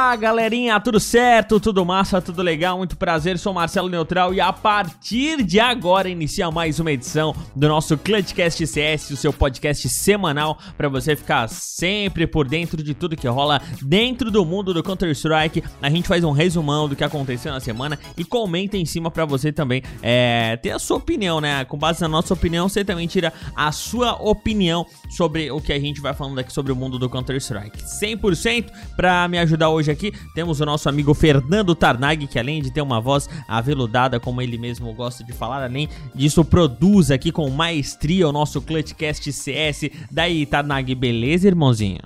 Olá, galerinha, tudo certo? Tudo massa, tudo legal? Muito prazer, sou Marcelo Neutral e a partir de agora inicia mais uma edição do nosso Clutchcast CS, o seu podcast semanal para você ficar sempre por dentro de tudo que rola dentro do mundo do Counter-Strike. A gente faz um resumão do que aconteceu na semana e comenta em cima para você também é, ter a sua opinião, né? Com base na nossa opinião, você também tira a sua opinião sobre o que a gente vai falando aqui sobre o mundo do Counter-Strike. 100% para me ajudar hoje hoje aqui temos o nosso amigo Fernando Tarnag, que além de ter uma voz aveludada, como ele mesmo gosta de falar, além disso, produz aqui com maestria o nosso Clutchcast CS. Daí, Tarnag, beleza, irmãozinho?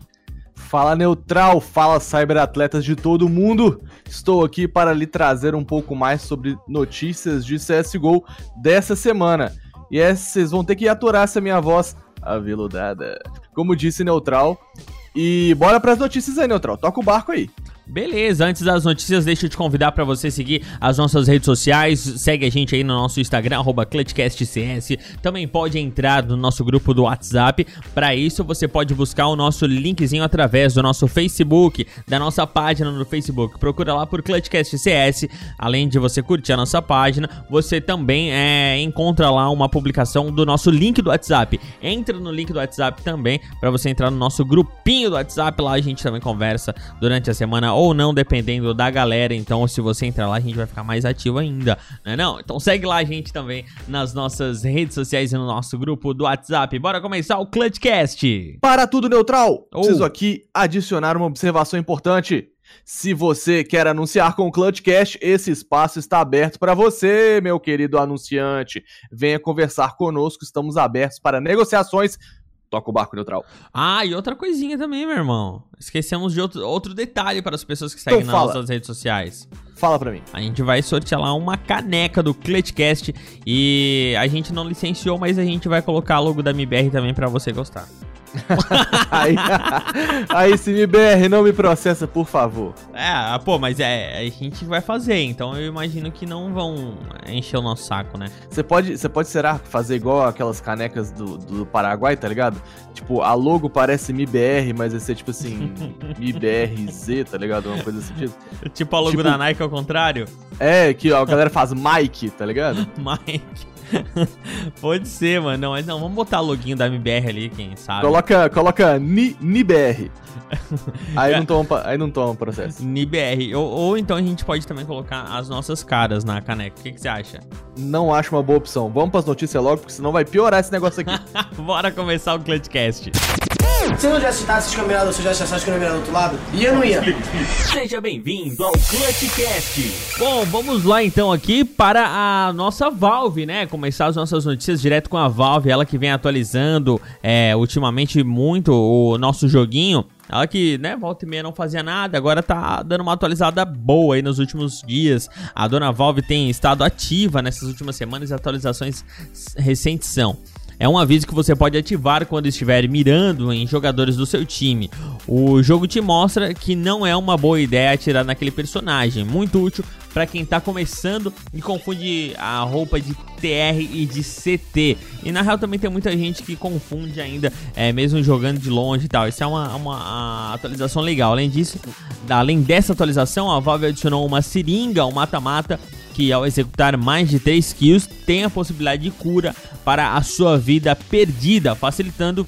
Fala neutral, fala cyberatletas de todo mundo. Estou aqui para lhe trazer um pouco mais sobre notícias de CSGO dessa semana. E é, vocês vão ter que aturar essa minha voz aveludada. Como disse Neutral. E bora para as notícias aí, Neutral. Toca o barco aí. Beleza, antes das notícias, deixa eu te convidar para você seguir as nossas redes sociais. Segue a gente aí no nosso Instagram, ClutchCastCS. Também pode entrar no nosso grupo do WhatsApp. Para isso, você pode buscar o nosso linkzinho através do nosso Facebook, da nossa página no Facebook. Procura lá por ClutchCastCS. Além de você curtir a nossa página, você também é, encontra lá uma publicação do nosso link do WhatsApp. Entra no link do WhatsApp também para você entrar no nosso grupinho do WhatsApp. Lá a gente também conversa durante a semana ou não, dependendo da galera. Então, se você entrar lá, a gente vai ficar mais ativo ainda, né? Não? Então segue lá a gente também nas nossas redes sociais e no nosso grupo do WhatsApp. Bora começar o Clutchcast! Para tudo neutral! Oh. Preciso aqui adicionar uma observação importante. Se você quer anunciar com o Clutchcast, esse espaço está aberto para você, meu querido anunciante. Venha conversar conosco, estamos abertos para negociações toca o barco neutral. Ah, e outra coisinha também, meu irmão. Esquecemos de outro, outro detalhe para as pessoas que seguem então, nas nossas redes sociais. Fala pra mim. A gente vai sortear lá uma caneca do Clutchcast e a gente não licenciou, mas a gente vai colocar a logo da MBR também para você gostar. aí, aí se me BR não me processa, por favor. É, pô, mas é, a gente vai fazer, então eu imagino que não vão encher o nosso saco, né? Você pode, você pode, será, fazer igual aquelas canecas do, do Paraguai, tá ligado? Tipo, a logo parece MIBR, mas vai ser tipo assim, MIBRZ, tá ligado? Uma coisa assim. Tipo, tipo a logo tipo, da Nike ao contrário? É, que ó, a galera faz Mike, tá ligado? Mike. Pode ser, mano. Não, mas não, vamos botar o loginho da MBR ali, quem sabe. Coloca, coloca Ni, NIBR. aí, não toma, aí não toma processo. NIBR. Ou, ou então a gente pode também colocar as nossas caras na caneca. O que, que você acha? Não acho uma boa opção. Vamos pras notícias logo, porque senão vai piorar esse negócio aqui. Bora começar o Clutchcast. Se eu não já citasse os campeonatos, se eu já os campeonatos do outro lado, ia ou não ia? Seja bem-vindo ao Clutchcast. Bom, vamos lá então aqui para a nossa Valve, né? Começar as nossas notícias direto com a Valve, ela que vem atualizando é, ultimamente muito o nosso joguinho. Ela que, né, volta e meia não fazia nada, agora tá dando uma atualizada boa aí nos últimos dias. A dona Valve tem estado ativa nessas últimas semanas e atualizações recentes são. É um aviso que você pode ativar quando estiver mirando em jogadores do seu time. O jogo te mostra que não é uma boa ideia atirar naquele personagem, muito útil para quem está começando e confunde a roupa de TR e de CT. E na real também tem muita gente que confunde ainda, é, mesmo jogando de longe e tal. Isso é uma, uma atualização legal. Além disso, além dessa atualização, a Valve adicionou uma seringa, um mata-mata que ao executar mais de 3 kills tem a possibilidade de cura para a sua vida perdida, facilitando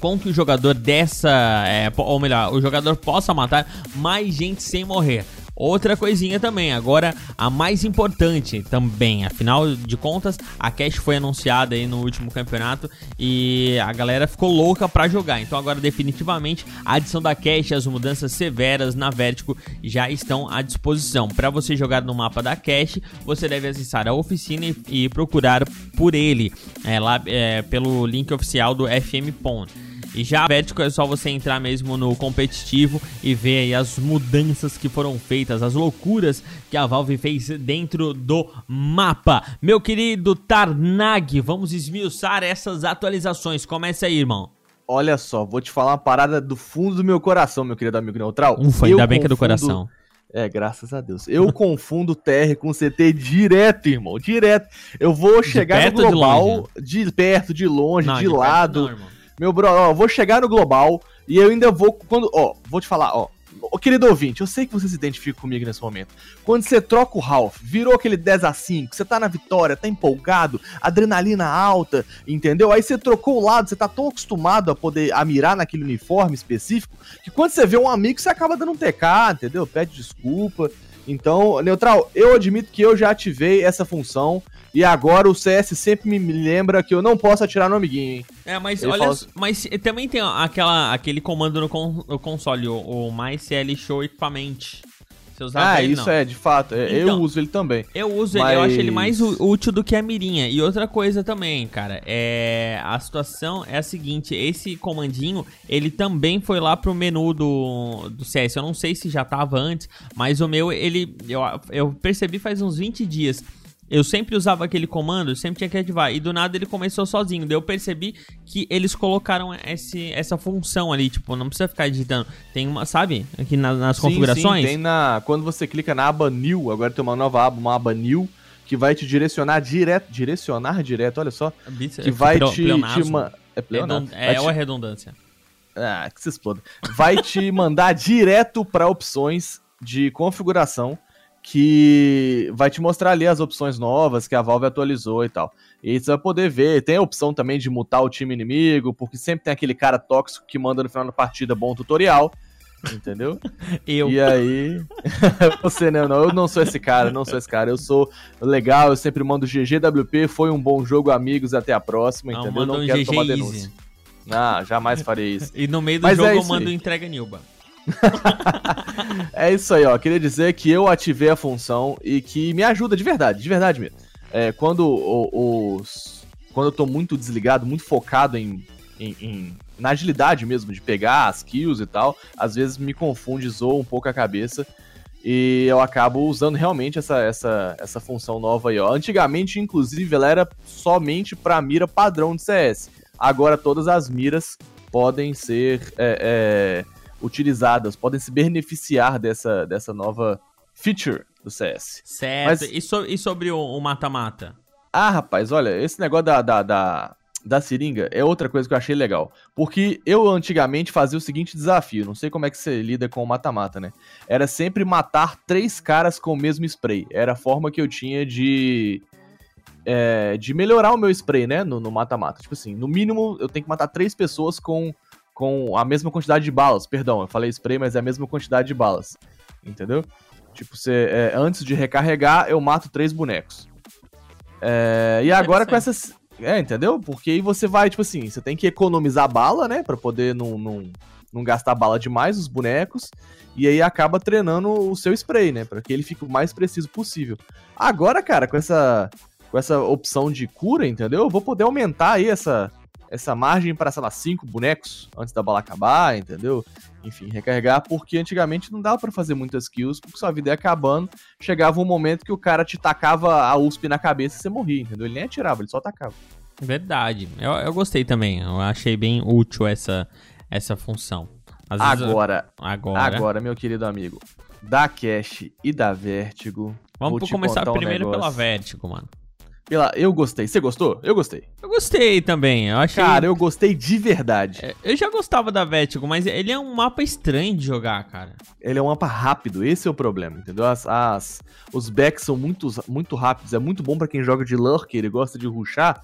com que o jogador dessa, é, ou melhor, o jogador possa matar mais gente sem morrer. Outra coisinha também, agora a mais importante também, afinal de contas, a Cash foi anunciada aí no último campeonato e a galera ficou louca para jogar. Então agora definitivamente a adição da Cash as mudanças severas na Vertigo já estão à disposição. Para você jogar no mapa da Cash, você deve acessar a oficina e, e procurar por ele, é, lá é, pelo link oficial do FM Pond. E já Vertical é só você entrar mesmo no competitivo e ver aí as mudanças que foram feitas, as loucuras que a Valve fez dentro do mapa. Meu querido Tarnag, vamos esmiuçar essas atualizações. Começa aí, irmão. Olha só, vou te falar uma parada do fundo do meu coração, meu querido amigo neutral. Ufa, ainda bem que é do coração. É, graças a Deus. Eu confundo TR com CT direto, irmão. Direto. Eu vou chegar no global, de, de, perto, de longe, não, de, de lado. Não, Meu bro, ó, vou chegar no global e eu ainda vou. Quando, ó, vou te falar, ó. Ô, querido ouvinte, eu sei que você se identifica comigo nesse momento. Quando você troca o Ralph, virou aquele 10 a 5 você tá na vitória, tá empolgado, adrenalina alta, entendeu? Aí você trocou o lado, você tá tão acostumado a poder a mirar naquele uniforme específico, que quando você vê um amigo, você acaba dando um TK, entendeu? Pede desculpa. Então, Neutral, eu admito que eu já ativei essa função. E agora o CS sempre me lembra que eu não posso atirar no amiguinho, hein? É, mas Ele olha, assim, mas também tem aquela, aquele comando no, con, no console, o, o MyCL Show Equipamente. Ah, ele, isso não. é, de fato. É, então, eu uso ele também. Eu uso mas... ele, eu acho ele mais útil do que a mirinha. E outra coisa também, cara, é a situação é a seguinte, esse comandinho, ele também foi lá pro menu do, do CS. Eu não sei se já tava antes, mas o meu, ele eu, eu percebi faz uns 20 dias eu sempre usava aquele comando, sempre tinha que ativar. E do nada ele começou sozinho. Daí eu percebi que eles colocaram esse, essa função ali. Tipo, não precisa ficar digitando. Tem uma, sabe? Aqui na, nas sim, configurações. Sim, tem na. Quando você clica na aba New, agora tem uma nova aba, uma aba New, que vai te direcionar direto. Direcionar direto, olha só. Que vai te. te é, pleonasmo. é, é, ou é redundância? Ah, que se exploda. Vai te mandar direto para opções de configuração que vai te mostrar ali as opções novas que a Valve atualizou e tal. E você vai poder ver, tem a opção também de mutar o time inimigo, porque sempre tem aquele cara tóxico que manda no final da partida bom tutorial, entendeu? eu. E aí, você não, não, eu não sou esse cara, não sou esse cara, eu sou legal, eu sempre mando GGWP, foi um bom jogo, amigos, até a próxima, não, entendeu? Não um quero GG tomar denúncia. Easy. Ah, jamais farei isso. e no meio do Mas jogo é eu mando aí. entrega Nilba. é isso aí, ó. Queria dizer que eu ativei a função e que me ajuda de verdade, de verdade mesmo. É, quando os. Quando eu tô muito desligado, muito focado em, em, em, na agilidade mesmo, de pegar as kills e tal, às vezes me confunde, zoa um pouco a cabeça. E eu acabo usando realmente essa, essa, essa função nova aí, ó. Antigamente, inclusive, ela era somente pra mira padrão de CS. Agora todas as miras podem ser. É, é, utilizadas, podem se beneficiar dessa, dessa nova feature do CS. Certo. Mas... E, so, e sobre o mata-mata? Ah, rapaz, olha, esse negócio da, da, da, da seringa é outra coisa que eu achei legal. Porque eu antigamente fazia o seguinte desafio, não sei como é que você lida com o mata-mata, né? Era sempre matar três caras com o mesmo spray. Era a forma que eu tinha de. É, de melhorar o meu spray, né? No mata-mata. Tipo assim, no mínimo eu tenho que matar três pessoas com com a mesma quantidade de balas. Perdão, eu falei spray, mas é a mesma quantidade de balas. Entendeu? Tipo, você, é, antes de recarregar, eu mato três bonecos. É, e agora com essas. É, entendeu? Porque aí você vai, tipo assim, você tem que economizar bala, né? Pra poder não, não, não gastar bala demais os bonecos. E aí acaba treinando o seu spray, né? Pra que ele fique o mais preciso possível. Agora, cara, com essa, com essa opção de cura, entendeu? Eu vou poder aumentar aí essa, essa margem para, sei lá, cinco bonecos antes da bala acabar, entendeu? Enfim, recarregar, porque antigamente não dava para fazer muitas kills, porque sua vida ia acabando, chegava um momento que o cara te tacava a USP na cabeça e você morria, entendeu? Ele nem atirava, ele só atacava. Verdade. Eu, eu gostei também, eu achei bem útil essa, essa função. agora, agora, agora, meu querido amigo, da Cash e da Vertigo. Vamos começar primeiro um pela Vertigo, mano. Pela, eu gostei. Você gostou? Eu gostei. Eu gostei também. Eu achei... Cara, eu gostei de verdade. É, eu já gostava da Vertigo, mas ele é um mapa estranho de jogar, cara. Ele é um mapa rápido, esse é o problema, entendeu? As, as os backs são muito, muito rápidos. É muito bom para quem joga de lurker e gosta de rushar.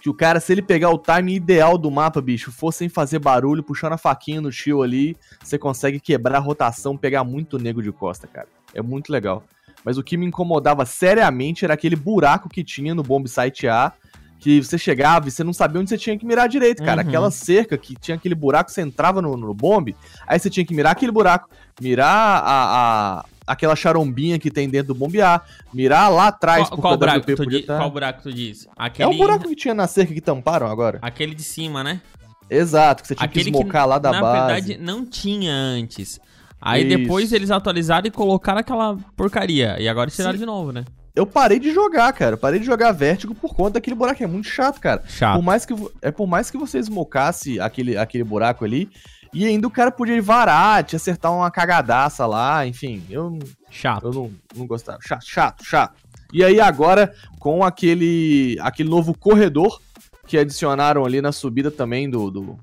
Que o cara, se ele pegar o time ideal do mapa, bicho, for sem fazer barulho, puxando a faquinha no tio ali, você consegue quebrar a rotação, pegar muito nego de costa, cara. É muito legal. Mas o que me incomodava seriamente era aquele buraco que tinha no bomb site A, que você chegava e você não sabia onde você tinha que mirar direito, cara. Uhum. Aquela cerca que tinha aquele buraco, você entrava no, no bombe, aí você tinha que mirar aquele buraco, mirar a, a aquela charombinha que tem dentro do bombear, mirar lá atrás. Qual, qual buraco, tu di... qual buraco tu diz? Aquele... É o buraco que tinha na cerca que tamparam agora. Aquele de cima, né? Exato, que você tinha Aquele que esmocar que, lá da na base. Na verdade, não tinha antes. Aí Isso. depois eles atualizaram e colocaram aquela porcaria. E agora tiraram Sim. de novo, né? Eu parei de jogar, cara. Parei de jogar Vértigo por conta daquele buraco. É muito chato, cara. Chato. Por mais que, é por mais que você esmocasse aquele, aquele buraco ali. E ainda o cara podia varar, te acertar uma cagadaça lá, enfim. Eu Chato. Eu não, não gostava. Chato, chato, chato. E aí agora, com aquele, aquele novo corredor que adicionaram ali na subida também do, do,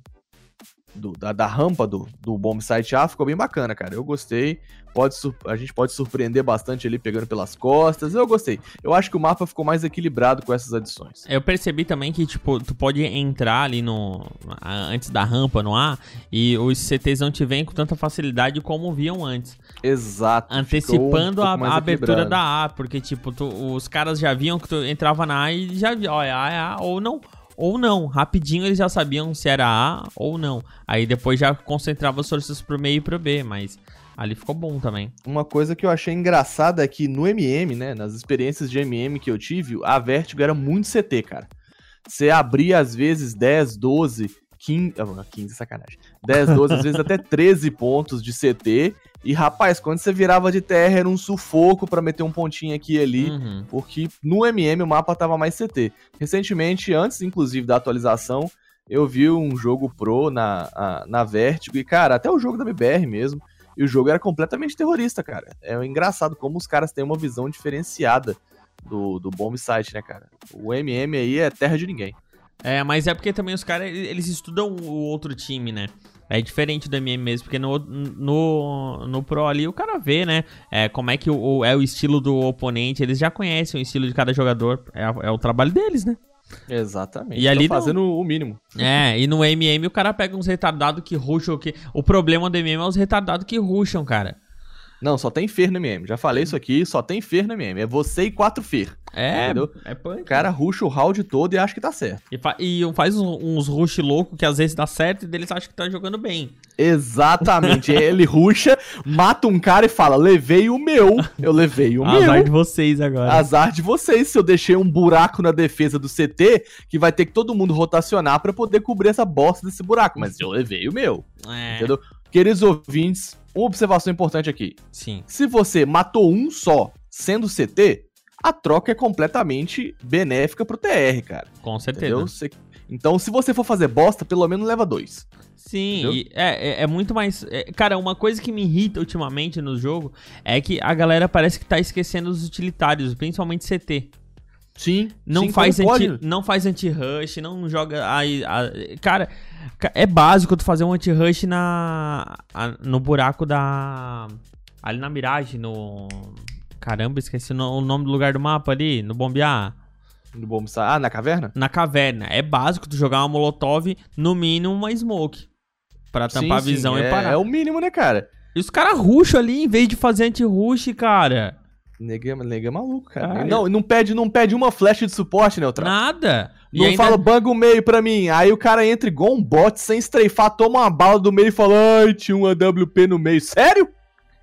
do da, da, rampa do, do Bombsite A, ficou bem bacana, cara. Eu gostei. Pode, a gente pode surpreender bastante ali pegando pelas costas. Eu gostei. Eu acho que o mapa ficou mais equilibrado com essas adições. Eu percebi também que, tipo, tu pode entrar ali no. antes da rampa no ar e os CTs não te vêm com tanta facilidade como viam antes. Exato. Antecipando um a, a abertura da A, porque, tipo, tu, os caras já viam que tu entrava na A e já viam, olha, A é A, ou não ou não. Rapidinho eles já sabiam se era A ou não. Aí depois já concentrava as forças pro meio e pro B, mas ali ficou bom também. Uma coisa que eu achei engraçada é que no MM, né, nas experiências de MM que eu tive, a Vertigo era muito CT, cara. Você abria às vezes 10, 12, 15, 15 sacanagem. 10, 12, às vezes até 13 pontos de CT e, rapaz, quando você virava de terra era um sufoco para meter um pontinho aqui e ali, uhum. porque no MM o mapa tava mais CT. Recentemente, antes inclusive da atualização, eu vi um jogo pro na, a, na Vertigo e, cara, até o jogo da BBR mesmo, e o jogo era completamente terrorista, cara. É engraçado como os caras têm uma visão diferenciada do, do bomb site, né, cara? O MM aí é terra de ninguém. É, mas é porque também os caras, eles estudam o outro time, né? É diferente do MM mesmo, porque no, no, no Pro ali o cara vê, né? É, como é que o, é o estilo do oponente, eles já conhecem o estilo de cada jogador. É, é o trabalho deles, né? Exatamente. E ali fazendo no... o mínimo. É, e no MM o cara pega uns retardados que ruxam. Que... O problema do MM é os retardados que ruxam, cara. Não, só tem Fer no MM. Já falei isso aqui, só tem Fer no MM. É você e quatro Fer. É, entendeu? é punk. O cara ruxa o round todo e acha que tá certo. E, fa e faz uns rush loucos que às vezes dá certo e eles acham que tá jogando bem. Exatamente. Ele ruxa, mata um cara e fala: levei o meu. Eu levei o Azar meu. Azar de vocês agora. Azar de vocês se eu deixei um buraco na defesa do CT que vai ter que todo mundo rotacionar para poder cobrir essa bosta desse buraco. Mas eu levei o meu. É. Entendeu? Queridos ouvintes, uma observação importante aqui. Sim. Se você matou um só sendo CT, a troca é completamente benéfica pro TR, cara. Com certeza. Você... Então, se você for fazer bosta, pelo menos leva dois. Sim, é, é, é, muito mais. É, cara, uma coisa que me irrita ultimamente no jogo é que a galera parece que tá esquecendo os utilitários, principalmente CT. Sim. Não sim, faz anti, não faz anti-rush, não joga. Aí, cara, é básico tu fazer um anti-rush na no buraco da ali na miragem no Caramba, esqueci o nome do lugar do mapa ali, no bombear. No bombear? Ah, na caverna? Na caverna. É básico tu jogar uma molotov, no mínimo uma smoke. Pra tampar sim, a visão sim, e parar. É, é o mínimo, né, cara? E os caras rusham ali em vez de fazer anti-rush, cara. Nega, nega é maluco, cara. Ah, não, não pede, não pede uma flecha de suporte, Neutral. Nada. Não ainda... fala banga o meio pra mim. Aí o cara entra igual um bot, sem estreifar, toma uma bala do meio e fala, ai, tinha uma WP no meio. Sério?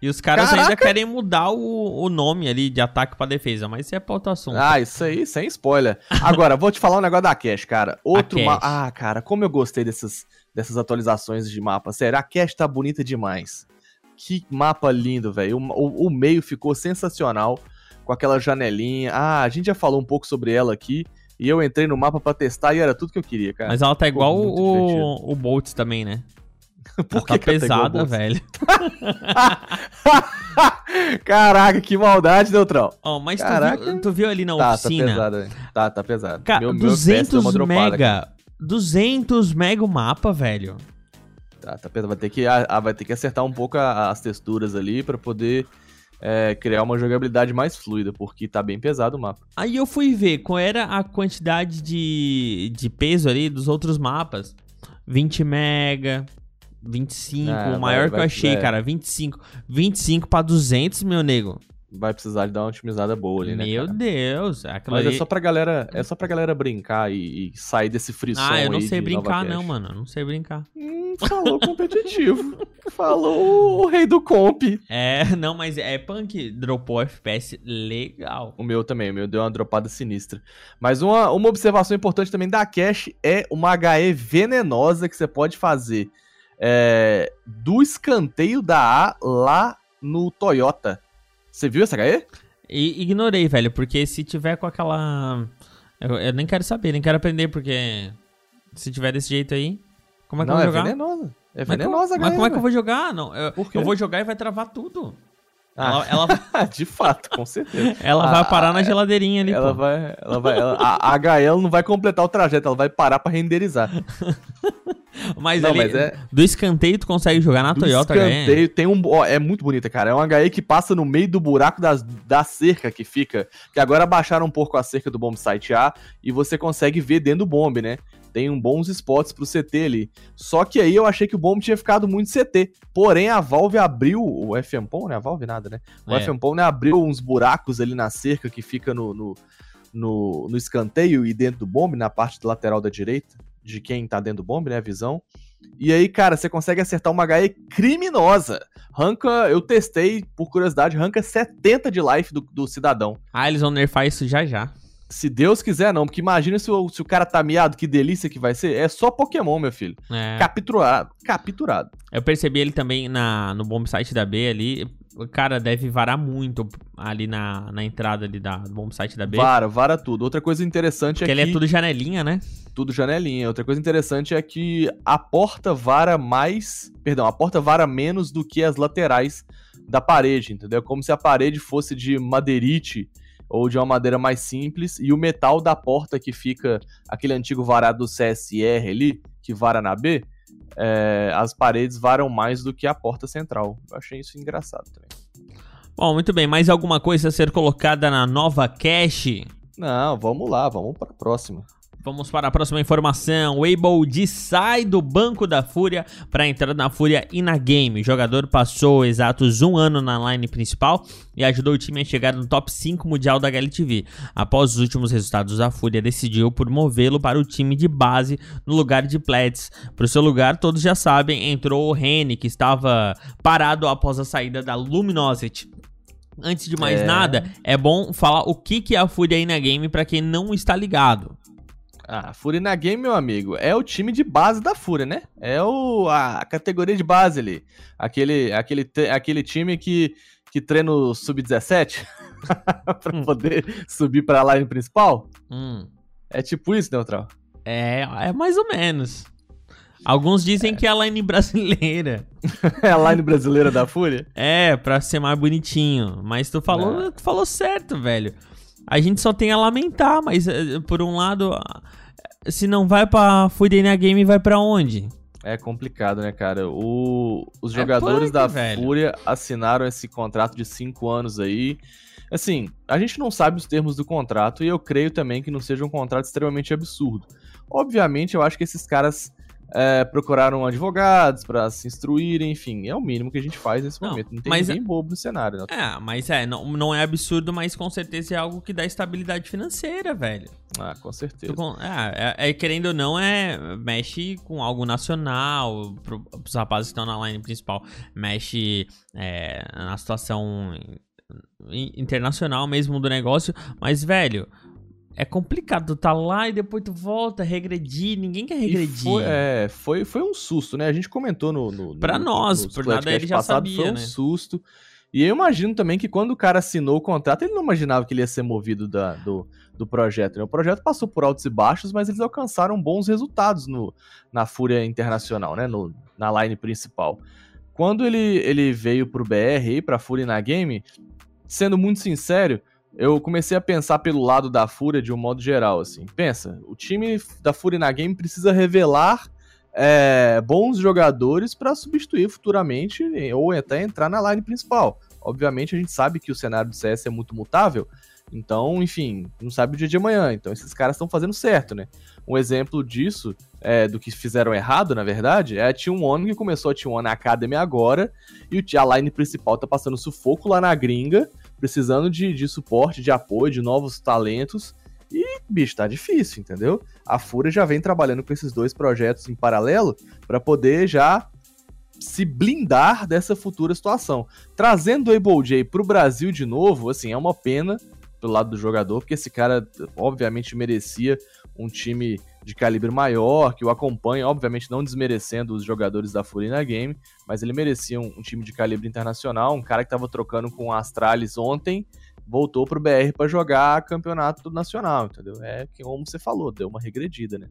E os caras Caraca. ainda querem mudar o, o nome ali de ataque pra defesa, mas isso é pra outro assunto. Ah, isso aí, sem spoiler. Agora, vou te falar um negócio da Cash, cara. Outro mapa. Ah, cara, como eu gostei dessas, dessas atualizações de mapa. Sério, a Cash tá bonita demais. Que mapa lindo, velho. O, o, o, meio ficou sensacional, com aquela janelinha. Ah, a gente já falou um pouco sobre ela aqui. E eu entrei no mapa para testar e era tudo que eu queria, cara. Mas ela tá igual o, o Boltz também, né? Por que tá pesada, velho. Caraca, que maldade, Neutral. Oh, mas tu viu, tu viu, ali na tá, tá oficina? Tá pesado, tá, tá pesado. Cara, meu, 200 meu mega. Aqui. 200 mega o mapa, velho. Tá, tá. Vai ter que, ah, vai ter que acertar um pouco as texturas ali para poder é, criar uma jogabilidade mais fluida, porque tá bem pesado o mapa. Aí eu fui ver qual era a quantidade de, de peso ali dos outros mapas. 20 mega, 25, é, o maior vai, que eu achei, é. cara, 25. 25 pra 200, meu nego. Vai precisar de dar uma otimizada boa ali, né? Meu cara? Deus. Mas ali... é só pra galera, é só pra galera brincar e, e sair desse frisson Ah, eu não sei brincar não, mano. Eu não sei brincar. Hum, falou competitivo. falou o rei do comp. É, não, mas é punk. Dropou FPS legal. O meu também, o meu deu uma dropada sinistra. Mas uma, uma observação importante também da Cash é uma HE venenosa que você pode fazer é, do escanteio da A lá no Toyota. Você viu essa HE? E ignorei, velho, porque se tiver com aquela. Eu, eu, nem quero saber, nem quero aprender, porque se tiver desse jeito aí, como é que não, eu vou é jogar? Venenosa. É venenosa, mas, mas como é que eu vou jogar? Não, eu, eu vou jogar e vai travar tudo. Ela, ela... de fato, com certeza. ela vai parar na geladeirinha ali, ela pô. vai, ela vai, ela- a, a HL não vai completar o trajeto, ela vai parar pra renderizar. Mas Não, ali, mas é- do escanteio tu consegue jogar na Do Toyota HE. escanteio, tem um, ó, é muito bonita, cara. É um HE que passa no meio do buraco das, da cerca que fica, que agora baixaram um pouco a cerca do bomb site A e você consegue ver dentro do bomb, né? Tem um bons spots pro CT ali. Só que aí eu achei que o bomb tinha ficado muito CT. Porém, a Valve abriu, o FMPOM, né? A Valve nada, né? O É. FMPOM né, abriu uns buracos ali na cerca que fica no, no, no, no escanteio e dentro do bomb, na parte lateral da direita, de quem tá dentro do bomb, né? A visão. E aí, cara, você consegue acertar uma HE criminosa. Ranca, eu testei, por curiosidade, ranca 70 de life do, do cidadão. Ah, eles vão nerfar isso já já. Se Deus quiser, não, porque imagina se o, se o cara tá miado, que delícia que vai ser. É só Pokémon, meu filho. É. Capturado. Capturado. Eu percebi ele também na, no bomb site da B ali. O cara deve varar muito ali na, na entrada ali da, do bomb site da B. Vara, vara tudo. Outra coisa interessante Porque é ele que... é tudo janelinha, né? tudo janelinha. Outra coisa interessante é que a porta vara mais. Perdão, a porta vara menos do que as laterais da parede, entendeu? Como se a parede fosse de madeirite ou de uma madeira mais simples e o metal da porta que fica aquele antigo varado do CSR ali, que vara na B, é, as paredes varam mais do que a porta central. Eu achei isso engraçado também. Bom, muito bem. Mais alguma coisa a ser colocada na nova cache? Não, vamos lá, vamos para a próxima. Vamos para a próxima informação. O Weibo sai do banco da Fúria para entrar na Fúria e na game. O jogador passou exatos um ano na line principal e ajudou o time a chegar no top 5 mundial da HLTV. Após os últimos resultados, a Fúria decidiu por movê-lo para o time de base no lugar de Pleds. Para o seu lugar, todos já sabem, entrou o Rene, que estava parado após a saída da Luminosity. Antes de mais É. nada, é bom falar o que que é a Fúria aí na game para quem não está ligado. Ah, Fúria na Game, meu amigo, é o time de base da Fúria, né? É o, a categoria de base ali. Aquele, aquele, aquele time que, que treina o Sub-17 pra Hum. poder subir pra line principal. Hum. É tipo isso, Neutral. É, é mais ou menos. Alguns dizem que é a line brasileira. É a line brasileira da Fúria? É, pra ser mais bonitinho. Mas tu falou, Não. tu falou certo, velho. A gente só tem a lamentar, mas eh, por um lado, se não vai pra Fúria na Game, vai pra onde? É complicado, né, cara? O- os É jogadores punk, da velho. Fúria assinaram esse contrato de cinco anos aí. Assim, a gente não sabe os termos do contrato e eu creio também que não seja um contrato extremamente absurdo. Obviamente, eu acho que esses caras é, procuraram advogados pra se instruírem, enfim, é o mínimo que a gente faz nesse Não, momento. Não tem mas ninguém bobo no cenário, né? É, mas é, não, não é absurdo, mas com certeza é algo que dá estabilidade financeira, velho. Ah, com certeza. Tu é, é- é, querendo ou não, é mexe com algo nacional, pro, pros rapazes que estão na line principal, mexe é, na situação in- internacional mesmo do negócio, mas, velho, é complicado, tu tá lá e depois tu volta, regredir, ninguém quer regredir. Foi, é, foi, foi um susto, né? A gente comentou no. no Pra no- nós, por nada ele já sabia, Foi um né? susto. E eu imagino também que quando o cara assinou o contrato, ele não imaginava que ele ia ser movido da- do, do projeto. Né? O projeto passou por altos e baixos, mas eles alcançaram bons resultados no, na Fúria Internacional, né? No, na line principal. Quando ele, ele veio pro BR e pra Fúria na Game, sendo muito sincero, eu comecei a pensar pelo lado da Fúria de um modo geral, assim. Pensa, o time da Fúria na Game precisa revelar é, bons jogadores para substituir futuramente ou até entrar na line principal. Obviamente a gente sabe que o cenário do CS é muito mutável, então, enfim, não sabe o dia de amanhã. Então esses caras estão fazendo certo, né? Um exemplo disso, é, do que fizeram errado, na verdade, é a Team One que começou a Team One Academy agora e a line principal tá passando sufoco lá na gringa, precisando de, de suporte, de apoio, de novos talentos. E, bicho, tá difícil, entendeu? A Fúria já vem trabalhando com esses dois projetos em paralelo para poder já se blindar dessa futura situação. Trazendo o Able J pro Brasil de novo, assim, é uma pena pelo lado do jogador, porque esse cara obviamente merecia um time de calibre maior, que o acompanha, obviamente não desmerecendo os jogadores da Fúria na game, mas ele merecia um, um time de calibre internacional, um cara que tava trocando com o Astralis ontem, voltou pro BR para jogar campeonato nacional, entendeu? É que como você falou, deu uma regredida, né?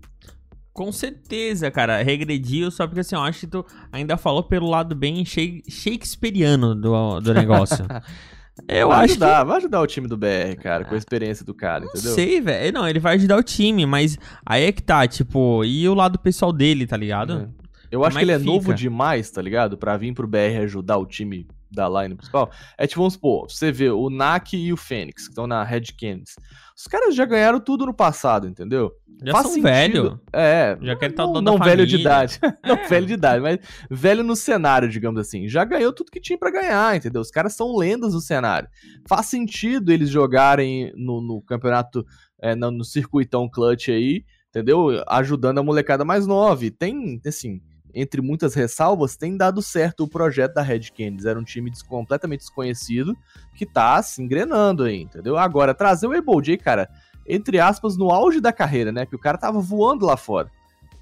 Com certeza, cara. Regrediu, só porque assim, eu acho que tu ainda falou pelo lado bem shakespeariano do, do negócio. Eu vai acho ajudar, que... vai ajudar o time do BR, cara, com a experiência do cara, não entendeu? sei, velho. Não, ele vai ajudar o time, mas aí é que tá, tipo, e o lado pessoal dele, tá ligado? É. Eu acho é que ele é fica? novo demais, tá ligado? Pra vir pro BR ajudar o time da line principal. É tipo, vamos supor, você vê o NAC e o Fênix, que estão na Red Canids. Os caras já ganharam tudo no passado, entendeu? Já Faz são sentido. velho. É. Já quer estar tá não, não velho de idade. É. não velho de idade, mas velho no cenário, digamos assim. Já ganhou tudo que tinha para ganhar, entendeu? Os caras são lendas no cenário. Faz sentido eles jogarem no, no campeonato, é, no, no circuitão clutch aí, entendeu? Ajudando a molecada mais nova. E tem, assim, entre muitas ressalvas, tem dado certo o projeto da Red Canids. Era um time completamente desconhecido que tá se engrenando aí, entendeu? Agora, trazer o Able cara, entre aspas, no auge da carreira, né? Que o cara tava voando lá fora.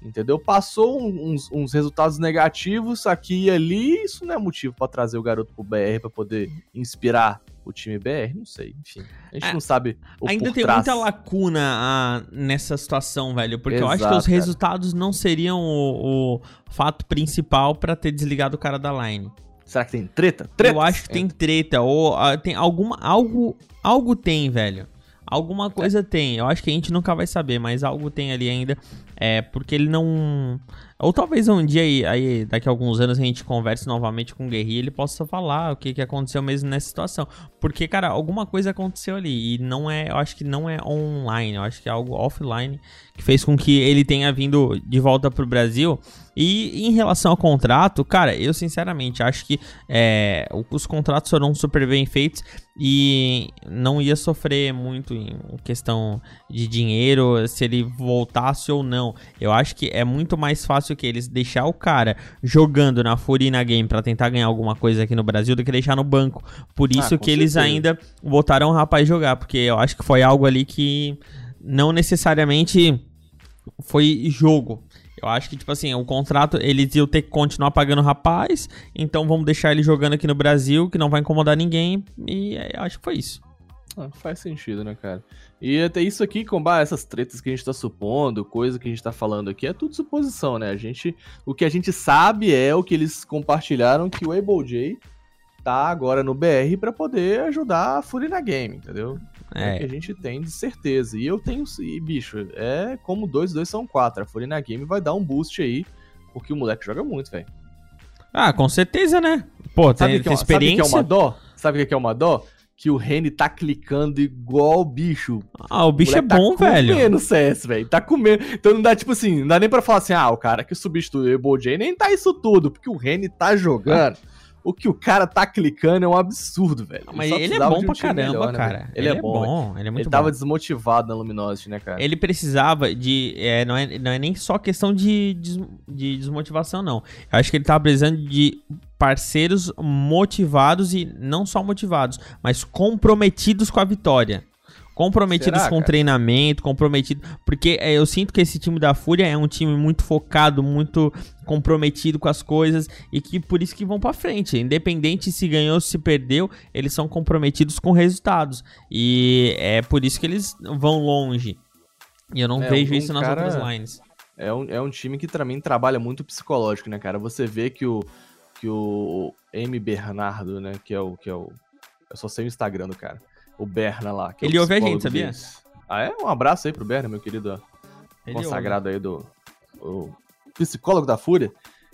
Entendeu? Passou uns, uns resultados negativos aqui e ali, isso não é motivo para trazer o garoto pro BR para poder inspirar o time BR, não sei, enfim. A gente é, não sabe o Ainda tem trás. muita lacuna ah, nessa situação, velho, porque Exato, eu acho que os cara. resultados não seriam o, o fato principal para ter desligado o cara da line. Será que tem treta? treta? Eu acho que tem treta ou uh, tem alguma algo algo tem, velho. Alguma coisa é. tem. Eu acho que a gente nunca vai saber, mas algo tem ali ainda. É, porque ele não. Ou talvez um dia aí, aí, daqui a alguns anos, a gente converse novamente com o Guerri e ele possa falar o que, que aconteceu mesmo nessa situação. Porque, cara, alguma coisa aconteceu ali. E não é. Eu acho que não é online, eu acho que é algo offline que fez com que ele tenha vindo de volta pro Brasil. E em relação ao contrato, cara, eu sinceramente acho que é, os contratos foram super bem feitos e não ia sofrer muito em questão de dinheiro se ele voltasse ou não. Eu acho que é muito mais fácil que eles deixar o cara jogando na Furina Game para tentar ganhar alguma coisa aqui no Brasil do que deixar no banco. Por ah, isso ah, que certeza. eles ainda botaram o rapaz jogar, porque eu acho que foi algo ali que não necessariamente foi jogo. Eu acho que, tipo assim, o contrato, eles iam ter que continuar pagando o rapaz, então vamos deixar ele jogando aqui no Brasil, que não vai incomodar ninguém, e é, acho que foi isso. Ah, faz sentido, né, cara? E até isso aqui, com essas tretas que a gente tá supondo, coisa que a gente tá falando aqui, é tudo suposição, né? A gente, o que a gente sabe é o que eles compartilharam, que o Able J tá agora no BR para poder ajudar a Furina Game, entendeu? É. é. que a gente tem de certeza. E eu tenho, e, bicho, é como dois, dois são quatro. A Furina Game vai dar um boost aí, porque o moleque joga muito, velho. Ah, com certeza, né? Pô, sabe tem, que é, experiência. Sabe o que é uma dó? Sabe o que é uma dó? que o Reni tá clicando igual o bicho. Ah, o bicho o é tá bom, velho. Tá comendo CS, velho. Tá comendo. Então não dá, tipo assim, não dá nem pra falar assim, ah, o cara que substituiu o Ebo J nem tá isso tudo, porque o Reni tá jogando. Ah o que o cara tá clicando é um absurdo, velho. Mas ele, ele é bom um pra caramba, melhor, né, cara. Ele, ele, é, bom, bom ele é muito ele tava desmotivado na Luminosity, né, cara? Ele precisava de. É, não, é, não é nem só questão de, de, de desmotivação, não. Eu acho que ele tava precisando de parceiros motivados e não só motivados, mas comprometidos com a vitória comprometidos Será, com cara? treinamento, comprometido, porque é, eu sinto que esse time da Fúria é um time muito focado, muito comprometido com as coisas e que por isso que vão para frente, independente se ganhou ou se perdeu, eles são comprometidos com resultados e é por isso que eles vão longe. E eu não é, vejo um isso nas cara... outras lines. É um, é um time que também trabalha muito psicológico, né, cara? Você vê que o que o M Bernardo, né, que é o que é o eu só sei o Instagram do cara o Berna lá. É ele ouve a gente, sabia? Deles. Ah, é? Um abraço aí pro Berna, meu querido Ele consagrado ouve. aí do o psicólogo da Fúria.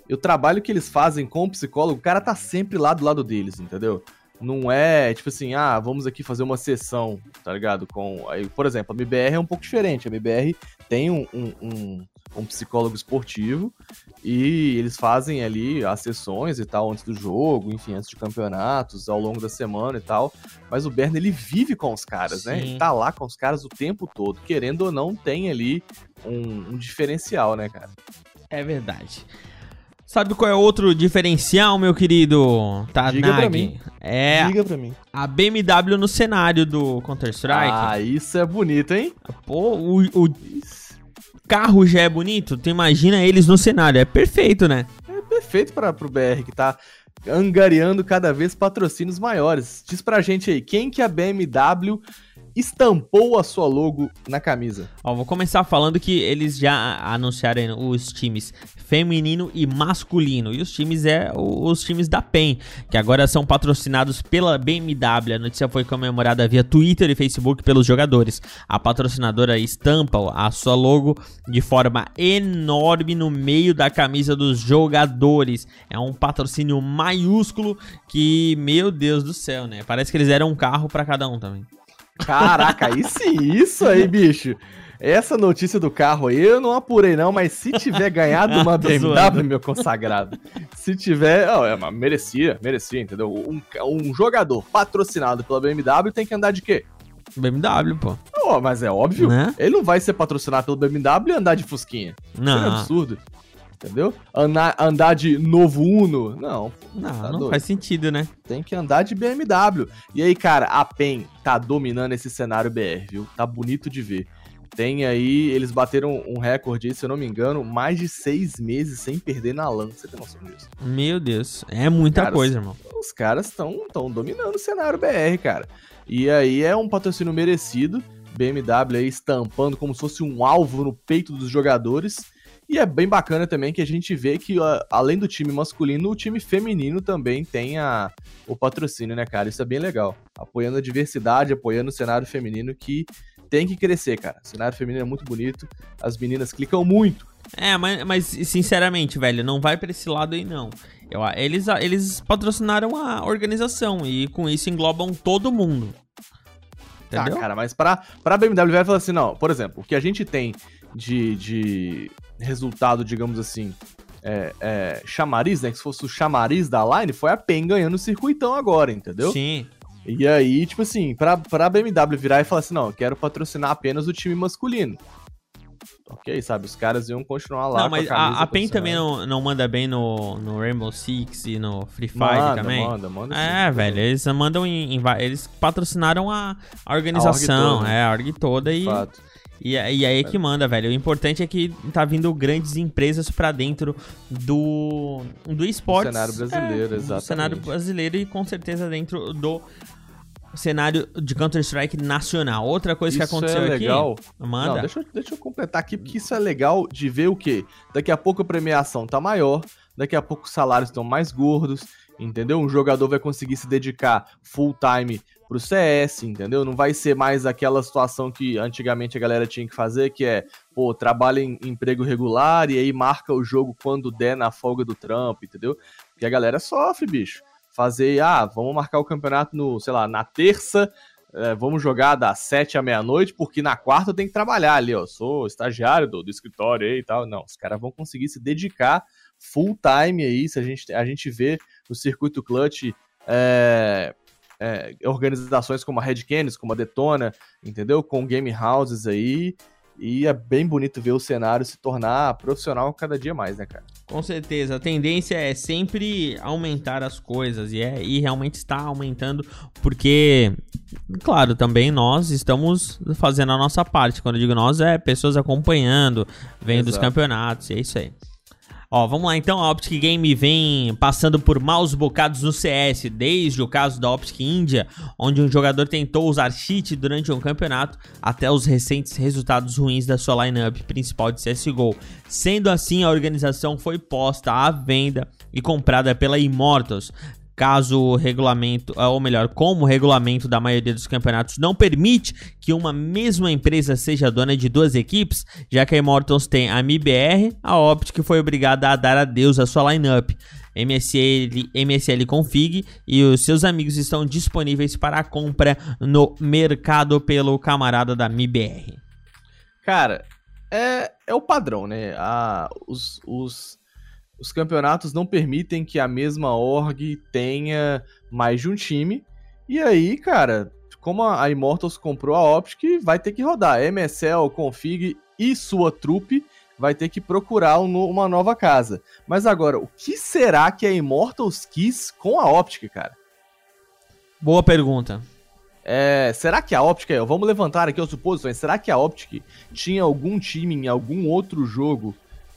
E o trabalho que eles fazem com o psicólogo, o cara tá sempre lá do lado deles, entendeu? Não é tipo assim, ah, vamos aqui fazer uma sessão, tá ligado? Com. Aí, por exemplo, a MBR é um pouco diferente. A MBR tem um, um, um um psicólogo esportivo e eles fazem ali as sessões e tal antes do jogo, enfim, antes de campeonatos, ao longo da semana e tal. Mas o Berna ele vive com os caras, Sim. né? Ele tá lá com os caras o tempo todo, querendo ou não, tem ali um, um diferencial, né, cara? É verdade. Sabe qual é outro diferencial, meu querido Tanag? Diga pra mim. É Diga pra mim. a BMW no cenário do Counter-Strike. Ah, isso é bonito, hein? Pô, o, o, carro já é bonito, tu imagina eles no cenário. É perfeito, né? É perfeito para pro BR que tá angariando cada vez patrocínios maiores. Diz pra gente aí, quem que a BMW estampou a sua logo na camisa? Ó, vou começar falando que eles já anunciaram os times feminino e masculino. E os times é os times da PEN, que agora são patrocinados pela BMW. A notícia foi comemorada via Twitter e Facebook pelos jogadores. A patrocinadora estampa a sua logo de forma enorme no meio da camisa dos jogadores. É um patrocínio maiúsculo que, meu Deus do céu, né? Parece que eles deram um carro para cada um também. Caraca, sim, isso aí, bicho. Essa notícia do carro aí eu não apurei, não, mas se tiver ganhado uma BMW, meu consagrado. Se tiver. Oh, é, merecia, merecia, entendeu? Um, um jogador patrocinado pela BMW tem que andar de quê? BMW, pô. Oh, mas é óbvio. Né? Ele não vai ser patrocinado pelo BMW e andar de Fusquinha. Não. Isso é absurdo. Entendeu? Andar, andar de novo Uno, não. Não, tá não faz sentido, né? Tem que andar de BMW. E aí, cara, a PEN tá dominando esse cenário BR, viu? Tá bonito de ver. Tem aí, eles bateram um recorde aí, se eu não me engano, mais de seis meses sem perder na LAN. Você tem noção disso? Meu Deus, é muita caras, coisa, irmão. Os caras estão tão dominando o cenário BR, cara. E aí é um patrocínio merecido. BMW aí estampando como se fosse um alvo no peito dos jogadores. E é bem bacana também que a gente vê que, além do time masculino, o time feminino também tem a, o patrocínio, né, cara? Isso é bem legal. Apoiando a diversidade, apoiando o cenário feminino que tem que crescer, cara. O cenário feminino é muito bonito, as meninas clicam muito. É, mas, mas sinceramente, velho, não vai pra esse lado aí, não. Eu, eles, eles patrocinaram a organização e com isso englobam todo mundo. Tá, Entendeu? Tá, cara, mas pra, pra BMW vai falar assim, não, por exemplo, o que a gente tem de, de resultado, digamos assim, é, é, chamariz, né? Que se fosse o chamariz da line, foi a PEN ganhando o circuitão agora, entendeu? Sim. E aí, tipo assim, pra, pra BMW virar e falar assim, não, eu quero patrocinar apenas o time masculino. Ok, sabe? Os caras iam continuar lá. Não, mas a, a, PEN também não, não manda bem no, no Rainbow Six e no Free Fire manda, também. Manda, manda. É, sim, velho, eles mandam em, em, Eles patrocinaram a, a organização, a org toda, é, a org toda e. Fato. E, e aí é que manda, velho. O importante é que tá vindo grandes empresas para dentro do, do esporte. Do cenário brasileiro, é, exatamente. Do cenário brasileiro e com certeza dentro do cenário de Counter-Strike nacional. Outra coisa isso que aconteceu é legal. aqui. Manda. Não, deixa, eu, deixa eu completar aqui, porque isso é legal de ver o quê? Daqui a pouco a premiação tá maior, daqui a pouco os salários estão mais gordos, entendeu? Um jogador vai conseguir se dedicar full time pro CS, entendeu? Não vai ser mais aquela situação que antigamente a galera tinha que fazer, que é, pô, trabalha em emprego regular e aí marca o jogo quando der na folga do trampo, entendeu? Porque a galera sofre, bicho. Fazer, ah, vamos marcar o campeonato no, sei lá, na terça, é, vamos jogar das sete à meia-noite, porque na quarta eu tenho que trabalhar ali, ó. Sou estagiário do, do escritório aí e tal. Não, os caras vão conseguir se dedicar full time aí, se a gente, a gente vê no circuito clutch é, é, organizações como a Red Canids, como a Detona, entendeu? Com game houses aí. E é bem bonito ver o cenário se tornar profissional cada dia mais, né, cara? Com certeza. A tendência é sempre aumentar as coisas. E, é, e realmente está aumentando, porque, claro, também nós estamos fazendo a nossa parte. Quando eu digo nós, é pessoas acompanhando, vendo os campeonatos, e é isso aí. Ó, vamos lá então, a Optic Game vem passando por maus bocados no CS, desde o caso da Optic India, onde um jogador tentou usar cheat durante um campeonato, até os recentes resultados ruins da sua lineup principal de CSGO. Sendo assim, a organização foi posta à venda e comprada pela Immortals, caso o regulamento, ou melhor, como o regulamento da maioria dos campeonatos não permite que uma mesma empresa seja dona de duas equipes, já que a Immortals tem a MIBR, a Optic foi obrigada a dar adeus à sua lineup. MSL, MSL Config e os seus amigos estão disponíveis para a compra no mercado pelo camarada da MIBR. Cara, é, é o padrão, né? Ah, os, os os campeonatos não permitem que a mesma org tenha mais de um time. E aí, cara, como a Immortals comprou a Optic, vai ter que rodar. MSL, Config e sua trupe vai ter que procurar uma nova casa. Mas agora, o que será que a Immortals quis com a Optic, cara? Boa pergunta. É, será que a Optic, vamos levantar aqui as suposições, será que a Optic tinha algum time em algum outro jogo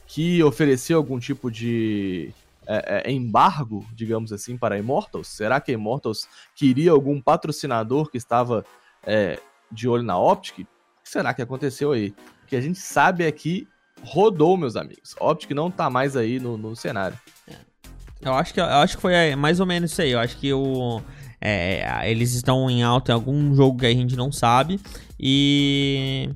que ofereceu algum tipo de é, é, embargo, digamos assim, para a Immortals? Será que a Immortals queria algum patrocinador que estava é, de olho na Optic, o que será que aconteceu aí? O que a gente sabe é que rodou, meus amigos. Optic não tá mais aí no, no cenário. Eu acho, que, eu acho que foi mais ou menos isso aí. Eu acho que o, é, eles estão em alta em algum jogo que a gente não sabe. E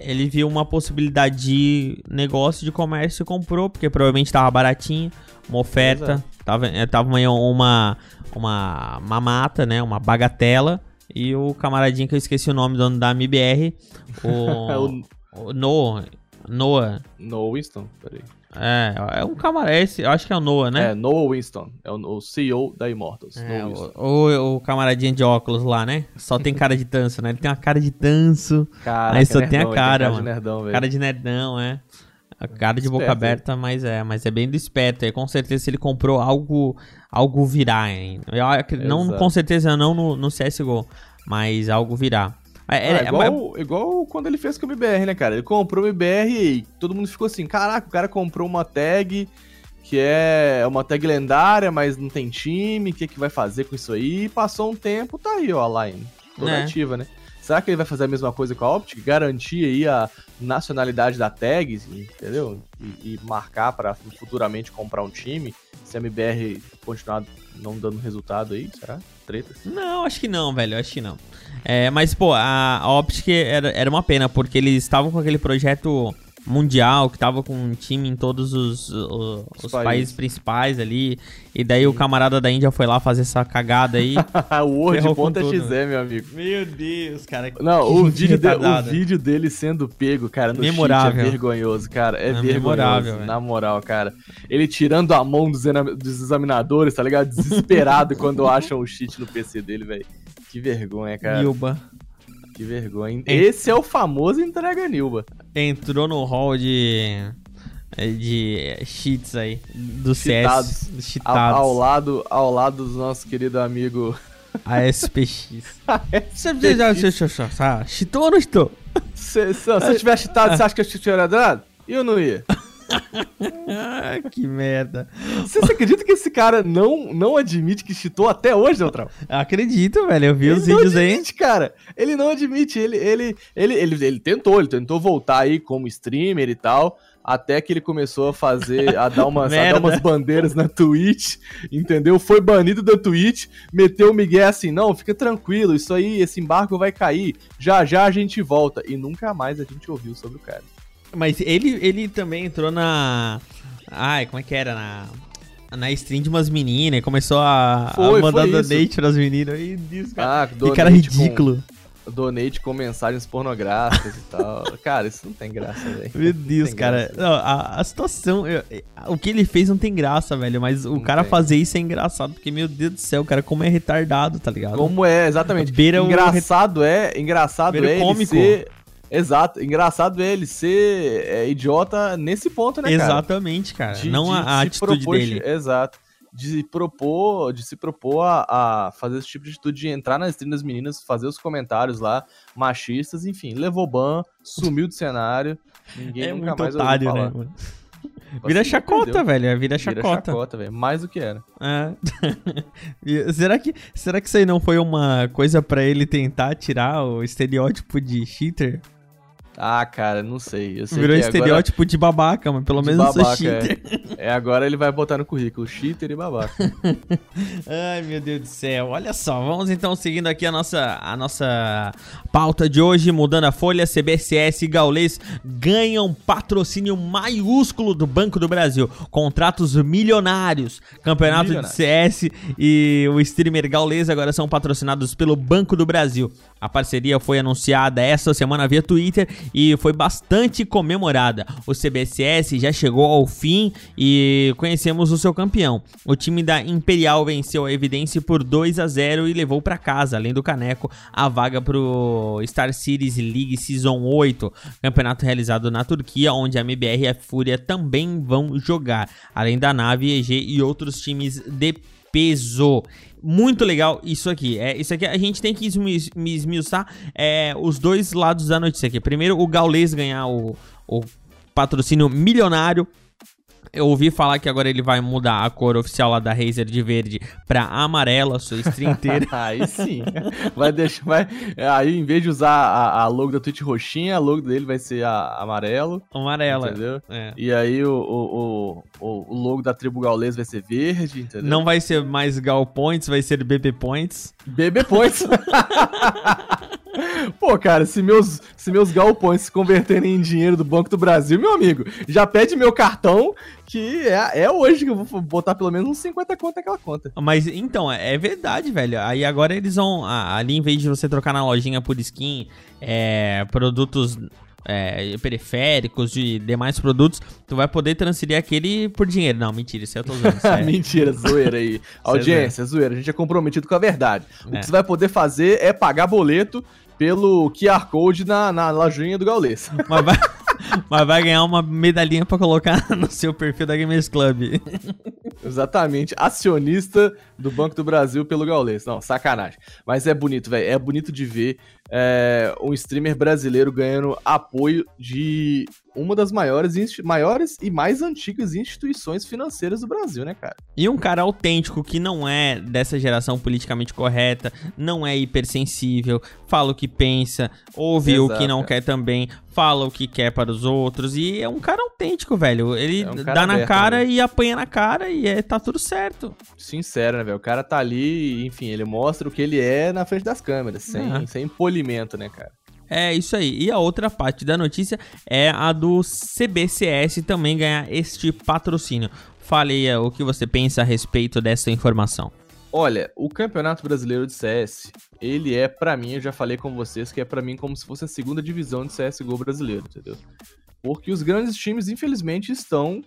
ele viu uma possibilidade de negócio de comércio e comprou, porque provavelmente tava baratinho, uma oferta, tava, é, tava uma, uma, uma mata, né, uma bagatela, e o camaradinho que eu esqueci o nome, dono da MBR, o, o Noah, Noah. Noah Winston, peraí. É, é um camarada, esse, eu acho que é o Noah, né? É, Noah Winston, é o, o CEO da Immortals. É, o, o, camaradinho de óculos lá, né? Só tem cara de tanso, né? Ele tem uma cara de tanso, Caraca, aí só nerdão, tem a cara, tem mano. De nerdão, cara de nerdão, é. A cara de boca esperto, aberta, mas é, mas é bem do esperto. E com certeza se ele comprou algo, algo virá, hein? Eu, não, com certeza não no, no CSGO, mas algo virá. É, é, ah, igual, é, igual quando ele fez com o MBR, né, cara? Ele comprou o MBR e todo mundo ficou assim: caraca, o cara comprou uma tag que é uma tag lendária, mas não tem time, o que, que vai fazer com isso aí? E passou um tempo, tá aí, ó, a line. Toda é. ativa, né? Será que ele vai fazer a mesma coisa com a Optic? Garantir aí a nacionalidade da tag, entendeu? E, e marcar para futuramente comprar um time, se a MBR continuar não dando resultado aí, será? Tretas? Não, acho que não, velho, acho que não. É, mas, pô, a, a Optic era, era uma pena, porque eles estavam com aquele projeto mundial, que tava com um time em todos os, os, os, os países. países. principais ali. E daí Sim. o camarada da Índia foi lá fazer essa cagada aí. o Word.exe, meu amigo. Meu Deus, cara. Não, o vídeo, de, o vídeo dele sendo pego, cara, no memorável. é vergonhoso, cara. É, é vergonhoso, na moral, cara. Ele tirando a mão dos, dos examinadores, tá ligado? Desesperado quando acham o cheat no PC dele, velho. Que vergonha, cara. Nilba. Que vergonha. Esse é o famoso entrega Nilba. Entrou no hall de de cheats aí do Cheatados. CS, cheatados. Ao, ao, lado, ao lado do nosso querido amigo ASPX. Você cheatou ou não cheatou? Se, se, se eu tivesse cheatado, você acha que eu tinha dado? Eu não ia. que merda. Você, você, acredita que esse cara não, não admite que cheatou até hoje, Neutral? Acredito, velho. Eu vi ele os vídeos admite, aí. cara. Ele não admite. Ele, ele, ele, ele, ele tentou, ele tentou voltar aí como streamer e tal. Até que ele começou a fazer, a dar umas, a dar umas bandeiras na Twitch, entendeu? Foi banido da Twitch, meteu o Miguel assim, não, fica tranquilo, isso aí, esse embargo vai cair, já já a gente volta. E nunca mais a gente ouviu sobre o cara. Mas ele, ele também entrou na. Ai, como é que era? Na. Na stream de umas meninas, começou a, foi, a mandar donate pras meninas. Ai, Deus, cara. Ah, que cara ridículo. Com, donate com mensagens pornográficas e tal. Cara, isso não tem graça, velho. Meu Deus, cara. Não, a, a, situação. Eu, o que ele fez não tem graça, velho. Mas o não cara tem. fazer isso é engraçado. Porque, meu Deus do céu, cara, como é retardado, tá ligado? Como é, exatamente. Beira engraçado o... é. Engraçado Beira é cômico. ele ser Exato. Engraçado ele ser é, idiota nesse ponto, né, cara? Exatamente, cara. De, Não de a, atitude propor, dele. Exato. De propor, de se propor a, a, fazer esse tipo de atitude, de entrar nas stream das meninas, fazer os comentários lá, machistas, enfim, levou ban, sumiu do cenário, ninguém é nunca mais otário, ouviu falar. Né, Vira chacota, velho. Vira chacota. Vira chacota, velho. Mais do que era. É. será, que, será que isso aí não foi uma coisa para ele tentar tirar o estereótipo de cheater? Ah, cara, não sei. Eu sei Virou estereótipo agora... de babaca, mas pelo de menos babaca, cheater. É. é. agora ele vai botar no currículo, cheater e babaca. Ai, meu Deus do céu. Olha só, vamos então seguindo aqui a nossa, a nossa pauta de hoje, mudando a folha, CBCS e Gaulês ganham patrocínio maiúsculo do Banco do Brasil. Contratos milionários. Campeonato de CS e o streamer Gaulês agora são patrocinados pelo Banco do Brasil. A parceria foi anunciada esta semana via Twitter e foi bastante comemorada. O CBCS já chegou ao fim e conhecemos o seu campeão. O time da Imperial venceu a Evidência por 2 a 0 e levou para casa, além do caneco, a vaga para o Star Series League Season 8, campeonato realizado na Turquia, onde a MBR e a Fúria também vão jogar, além da nave EG e outros times de peso muito legal isso aqui. É, isso aqui a gente tem que esmiuçar é, os dois lados da notícia aqui. Primeiro, o Gaules ganhar o, o patrocínio milionário Eu ouvi falar que agora ele vai mudar a cor oficial lá da Razer de verde pra amarela, sua stream inteira. aí sim. Vai deixar. Vai, aí, em vez de usar a, a logo da Twitch roxinha, a logo dele vai ser a, amarelo. Amarela. Entendeu? É. E aí o, o, o, o, logo da tribo gaulês vai ser verde, entendeu? Não vai ser mais Gal Points, vai ser BB Points. BB Points. Pô, cara, se meus, se meus galpões se converterem em dinheiro do Banco do Brasil, meu amigo, já pede meu cartão, que é, é hoje que eu vou botar pelo menos uns 50 conto naquela conta. Mas então, é, é verdade, velho. Aí agora eles vão. Ali, em vez de você trocar na lojinha por skin, é, produtos é, periféricos, de demais produtos, tu vai poder transferir aquele por dinheiro. Não, mentira, isso eu tô usando. É. mentira, zoeira aí. É Audiência, zoeira. A gente é comprometido com a verdade. O é. que você vai poder fazer é pagar boleto pelo QR Code na, na lojinha do Gaules. Mas vai, mas vai ganhar uma medalhinha para colocar no seu perfil da Gamers Club. Exatamente. Acionista do Banco do Brasil pelo Gaules. Não, sacanagem. Mas é bonito, velho. É bonito de ver é, um streamer brasileiro ganhando apoio de uma das maiores, maiores e mais antigas instituições financeiras do Brasil, né, cara? E um cara autêntico que não é dessa geração politicamente correta, não é hipersensível, fala o que pensa, ouve Exato, o que não quer também, fala o que quer para os outros e é um cara autêntico, velho. Ele é um dá na cara né? e apanha na cara e é, tá tudo certo. Sincero, né, velho? O cara tá ali, enfim, ele mostra o que ele é na frente das câmeras, sem, ah. sem polimento, né, cara? É isso aí. E a outra parte da notícia é a do CBCS também ganhar este patrocínio. Fale aí o que você pensa a respeito dessa informação. Olha, o Campeonato Brasileiro de CS, ele é para mim, eu já falei com vocês que é para mim como se fosse a segunda divisão de CS:GO brasileiro, entendeu? Porque os grandes times infelizmente estão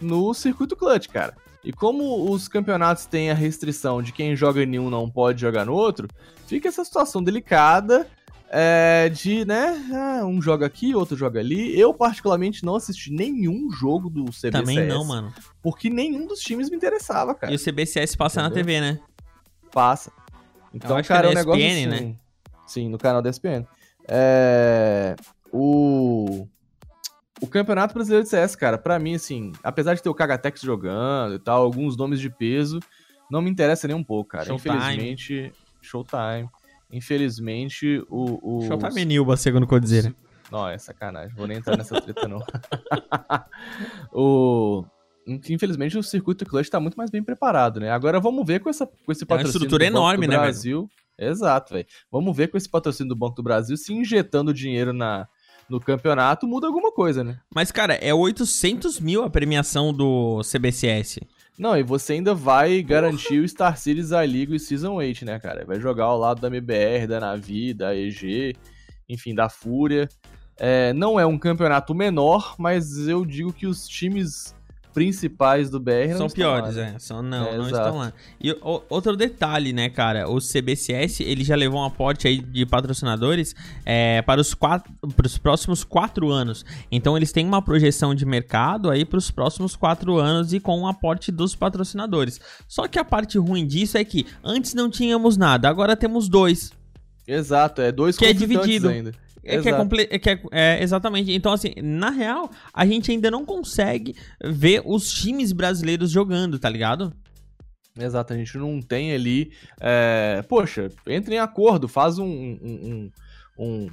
no circuito clutch, cara. E como os campeonatos têm a restrição de quem joga em um não pode jogar no outro, fica essa situação delicada é, de, né, ah, um joga aqui, outro joga ali. Eu, particularmente, não assisti nenhum jogo do CBCS. Também não, mano. Porque nenhum dos times me interessava, cara. E o CBCS passa Entendeu? na TV, né? Passa. Então, cara, é um negócio assim, né? Sim, no canal da ESPN. É... O... O Campeonato Brasileiro de CS, cara, pra mim, assim, apesar de ter o Kagatex jogando e tal, alguns nomes de peso, não me interessa nem um pouco, cara. Showtime. Infelizmente, Showtime. Infelizmente, o. o... Showtime é Nilba, segundo o dizer. Não, é sacanagem. Vou nem entrar nessa treta, não. o. Infelizmente, o circuito clutch está muito mais bem preparado, né? Agora vamos ver com, essa, com esse patrocínio. É uma estrutura enorme, né, Brasil. Exato, velho. Vamos ver com esse patrocínio do Banco do Brasil se injetando dinheiro na, no campeonato muda alguma coisa, né? Mas, cara, é 800 mil a premiação do CBCS. Não, e você ainda vai garantir o Star Cities I-League e Season 8, né, cara? Vai jogar ao lado da MBR, da Navi, da EG, enfim, da Fúria. É, não é um campeonato menor, mas eu digo que os times principais do BR são piores, lá, né? é. São, não, é, não estão lá. E o, outro detalhe, né, cara? O CBCS, ele já levou um aporte aí de patrocinadores é, para, os quatro, para os próximos quatro anos. Então, eles têm uma projeção de mercado aí para os próximos quatro anos e com o um aporte dos patrocinadores. Só que a parte ruim disso é que antes não tínhamos nada, agora temos dois. Exato, é dois que é dividido. Ainda. É que é, comple... é que é, é, exatamente. Então, assim, na real, a gente ainda não consegue ver os times brasileiros jogando, tá ligado? Exato, a gente não tem ali. É... Poxa, entra em acordo, faz um, um, um,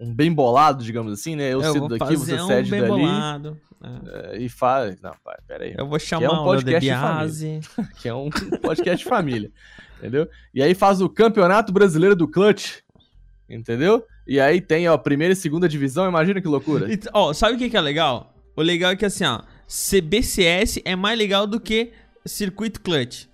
um, bem bolado, digamos assim, né? Eu, eu cedo daqui, você um cede dali. Bolado. É. E faz. Não, pai, peraí. Eu vou chamar que é um podcast família. que é um podcast de família. Entendeu? E aí faz o Campeonato Brasileiro do Clutch. Entendeu? E aí tem, ó, primeira e segunda divisão, imagina que loucura. E, ó, sabe o que, que é legal? O legal é que assim, ó, CBCS é mais legal do que Circuito Clutch.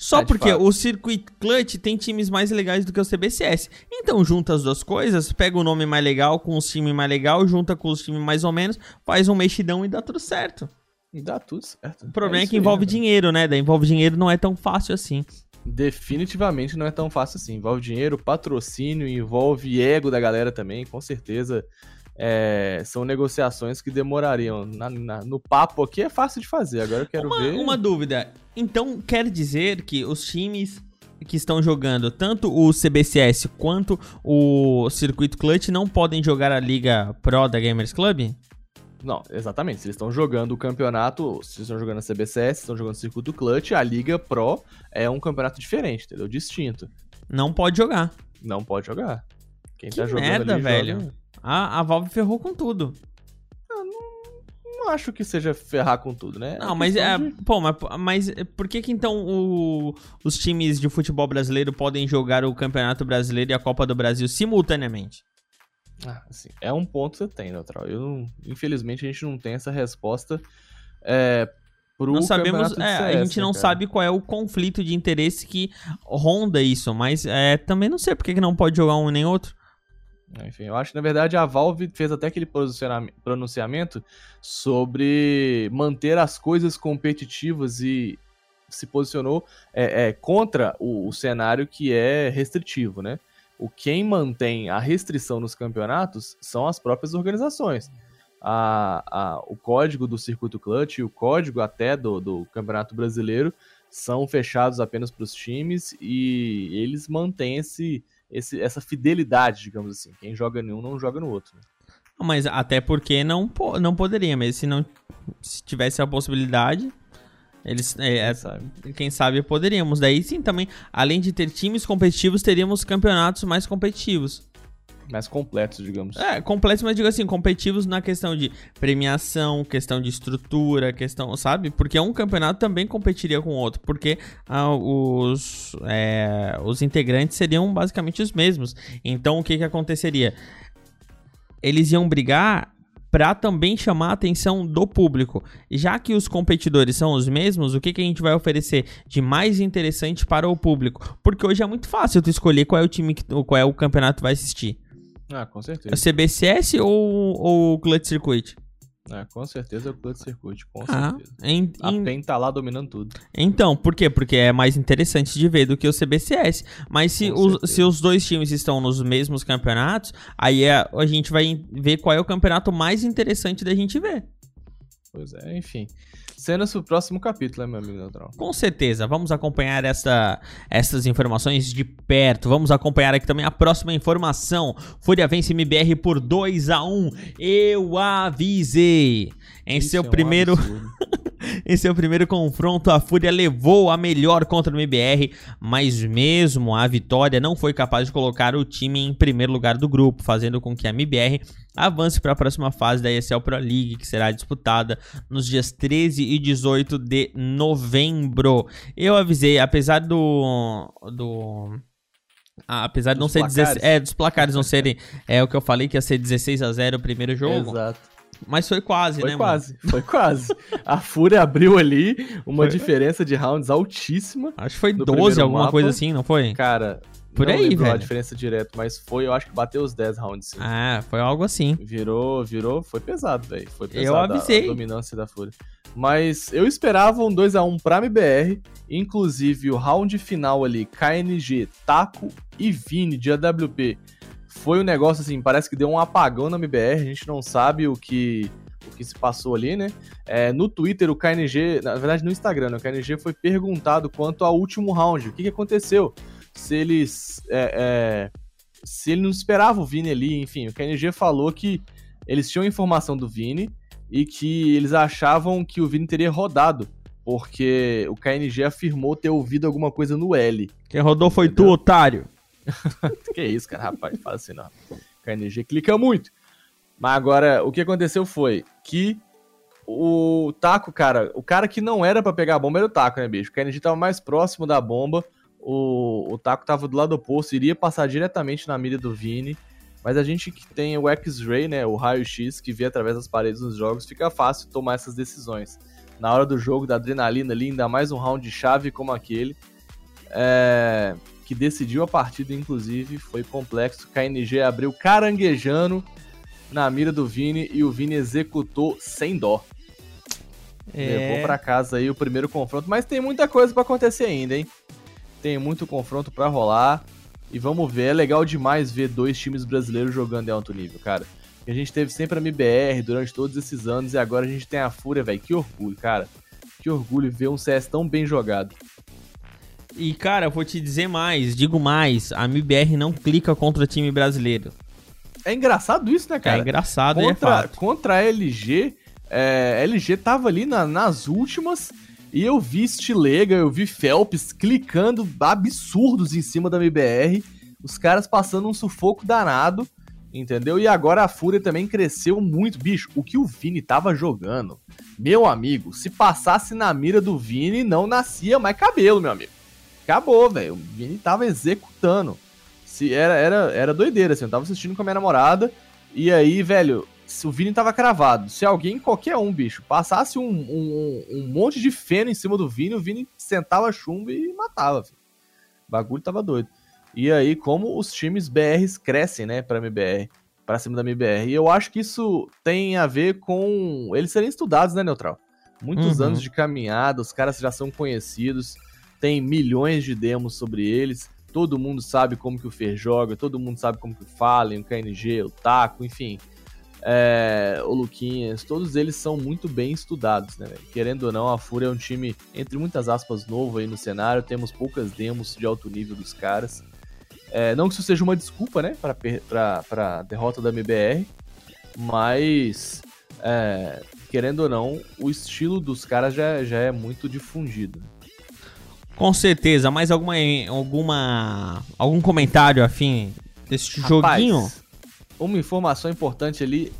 Só é, porque fato. o Circuit Clutch tem times mais legais do que o CBCS. Então junta as duas coisas, pega o nome mais legal com os times mais legal, junta com os times mais ou menos, faz um mexidão e dá tudo certo. E dá tudo certo. O problema é, é que envolve aí, né? dinheiro, né? Da envolve dinheiro não é tão fácil assim. Definitivamente não é tão fácil assim. Envolve dinheiro, patrocínio, envolve ego da galera também, com certeza. É, são negociações que demorariam. Na, na, no papo aqui é fácil de fazer, agora eu quero uma, ver. Uma dúvida. Então quer dizer que os times que estão jogando, tanto o CBCS quanto o Circuito Clutch, não podem jogar a Liga Pro da Gamers Club? Não, exatamente. Se eles estão jogando o campeonato, se eles estão jogando a CBCS, se estão jogando o Circuito Clutch, a Liga Pro é um campeonato diferente, entendeu? Distinto. Não pode jogar. Não pode jogar. Quem Que tá jogando merda, ali, velho. joga- A, a Valve ferrou com tudo. Não acho que seja ferrar com tudo, né? Não, mas é. de- Pô, mas, mas por que que então o- os times de futebol brasileiro podem jogar o Campeonato Brasileiro e a Copa do Brasil simultaneamente? Ah, assim, é um ponto que você tem, Neutral. Eu não- Infelizmente a gente não tem essa resposta é, pro Não sabemos, é, a CS, gente não né, cara? sabe qual é o conflito de interesse que ronda isso, mas é, também não sei por que não pode jogar um nem outro. Enfim, eu acho que na verdade a Valve fez até aquele pronunciamento sobre manter as coisas competitivas e se posicionou é, é, contra o, o cenário que é restritivo, né? O quem mantém a restrição nos campeonatos são as próprias organizações. A, a- o código do Circuito Clutch e o código até do, do Campeonato Brasileiro são fechados apenas para os times e eles mantêm esse, esse- essa fidelidade, digamos assim. Quem joga em um não joga no outro. né? Mas até porque não, não poderia, mas se não se tivesse a possibilidade, eles é, é, Quem sabe? quem sabe poderíamos. Daí sim também, além de ter times competitivos, teríamos campeonatos mais competitivos. Mais completos, digamos. É, completos, mas digo assim, competitivos na questão de premiação, questão de estrutura, questão, sabe? Porque um campeonato também competiria com o outro, porque ah, os, é, os integrantes seriam basicamente os mesmos. Então o que que aconteceria? Eles iam brigar para também chamar a atenção do público. Já que os competidores são os mesmos, o que, que a gente vai oferecer de mais interessante para o público? Porque hoje é muito fácil tu escolher qual é o time que qual é o campeonato que vai assistir. Ah, com É o certeza. CBCS ou, ou o Clutch Circuit? Ah, com certeza é o Clutch Circuit, com Ah, certeza. em- A em- PEN tá lá dominando tudo. então, por quê? Porque é mais interessante de ver do que o CBCS. Mas se, os, se os dois times estão nos mesmos campeonatos, aí é- a gente vai ver qual é o campeonato mais interessante da gente ver. Pois é, enfim. Cenas pro próximo capítulo, né, meu amigo Neutral? Com certeza, vamos acompanhar essa, essas informações de perto. Vamos acompanhar aqui também a próxima informação. Fúria vence MBR por 2 a 1 Eu avisei. Em Isso seu é um primeiro. Em seu primeiro confronto, a Fúria levou a melhor contra o MBR, mas mesmo a vitória não foi capaz de colocar o time em primeiro lugar do grupo, fazendo com que a MBR avance para a próxima fase da ESL Pro League, que será disputada nos dias 13 e 18 de novembro. Eu avisei, apesar do. do ah, apesar de não ser placares. 16, é, dos placares não serem é o que eu falei que ia ser 16 a 0 o primeiro jogo, Exato. Mas foi quase, Foi né, mano? quase, foi quase. A Fúria abriu ali uma Foi. diferença de rounds altíssima. Acho que foi No 12, primeiro alguma mapa. coisa assim, não foi? Cara, Por não aí, lembro a velho. diferença direto, mas foi, eu acho que bateu os 10 rounds, sim. Ah, foi algo assim. Virou, virou, foi pesado, velho. Foi pesado Eu a- avisei. A, dominância da Fúria. Mas eu esperava um 2x1 pra MBR, inclusive o round final ali, KNG, Taco e Vini de AWP. Foi um negócio assim, parece que deu um apagão na MBR, a gente não sabe o que o que se passou ali, né? É, no Twitter, o KNG, na verdade no Instagram, né, o KNG foi perguntado quanto ao último round, o que, que aconteceu? Se eles. é, é, se ele não esperava o Vini ali, enfim, o KNG falou que eles tinham informação do Vini e que eles achavam que o Vini teria rodado, porque o KNG afirmou ter ouvido alguma coisa no L. Quem rodou foi tu, Entendeu? otário. Que isso, cara, rapaz, fala assim não. KNG clica muito. Mas agora, o que aconteceu foi que o Taco, cara, o cara que não era pra pegar a bomba era o Taco, né, bicho? O KNG tava mais próximo da bomba, o, o Taco tava do lado oposto, iria passar diretamente na mira do Vini. Mas a gente que tem o X-Ray, né, o raio-x que vê através das paredes nos jogos, fica fácil tomar essas decisões. Na hora do jogo, da adrenalina ali, ainda mais um round de chave como aquele, é, que decidiu a partida, inclusive, foi complexo. KNG abriu caranguejando na mira do Vini e o Vini executou sem dó. Levou pra casa aí o primeiro confronto, mas tem muita coisa pra acontecer ainda, hein? Tem muito confronto pra rolar. E vamos ver, é legal demais ver dois times brasileiros jogando em alto nível, cara. A gente teve sempre a MBR durante todos esses anos e agora a gente tem a Fúria, velho. Que orgulho, cara. Que orgulho ver um CS tão bem jogado. E, cara, eu vou te dizer mais, digo mais, a MBR não clica contra o time brasileiro. é engraçado isso, né, cara? É engraçado e é contra, contra a LG, é, a LG tava ali na- nas últimas e eu vi Stilega, eu vi Phelps clicando absurdos em cima da MBR, os caras passando um sufoco danado, entendeu? E agora a Fúria também cresceu muito. Bicho, o que o Vini tava jogando, meu amigo, se passasse na mira do Vini, não nascia mais cabelo, meu amigo. Acabou, velho. O Vini tava executando. Se era, era, era doideira, assim. Eu tava assistindo com a minha namorada. E aí, velho, se o Vini tava cravado. Se alguém, qualquer um, bicho, passasse um, um, um monte de feno em cima do Vini, o Vini sentava chumbo e matava, filho. O bagulho tava doido. E aí, como os times BRs crescem, né, pra MBR, pra cima da MBR. E eu acho que isso tem a ver com eles serem estudados, né, Neutral? Muitos Uhum. anos de caminhada, os caras já são conhecidos, tem milhões de demos sobre eles. Todo mundo sabe como que o Fer joga, todo mundo sabe como que o Fallen, o KNG, o Taco, enfim. É, o Luquinhas, todos eles são muito bem estudados, né? Querendo ou não, a Fúria é um time, entre muitas aspas, novo aí no cenário. Temos poucas demos de alto nível dos caras. É, não que isso seja uma desculpa, né, per- pra, derrota da MBR, mas, é, querendo ou não, o estilo dos caras já, já é muito difundido. Com certeza, mais alguma, alguma algum comentário afim desse Rapaz, joguinho? Uma informação importante ali.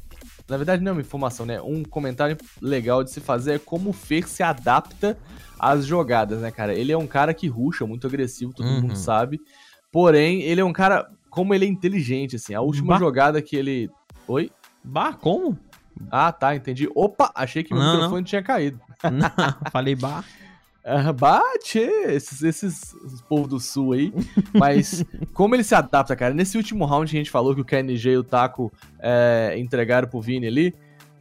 Na verdade, não é uma informação, né? Um comentário legal de se fazer é como o Fer se adapta às jogadas, né, cara? Ele é um cara que ruxa, muito agressivo, todo Uhum. mundo sabe. Porém, ele é um cara. Como ele é inteligente, assim. A última Bah. jogada que ele. Oi? Bah, como? Ah, tá, entendi. Opa, achei que meu Não, microfone tinha caído. Não, falei bah. Ah, bate, esses, esses, povos do sul aí. Mas como ele se adapta, cara? Nesse último round que a gente falou que o KNG e o Taco é, entregaram pro Vini ali.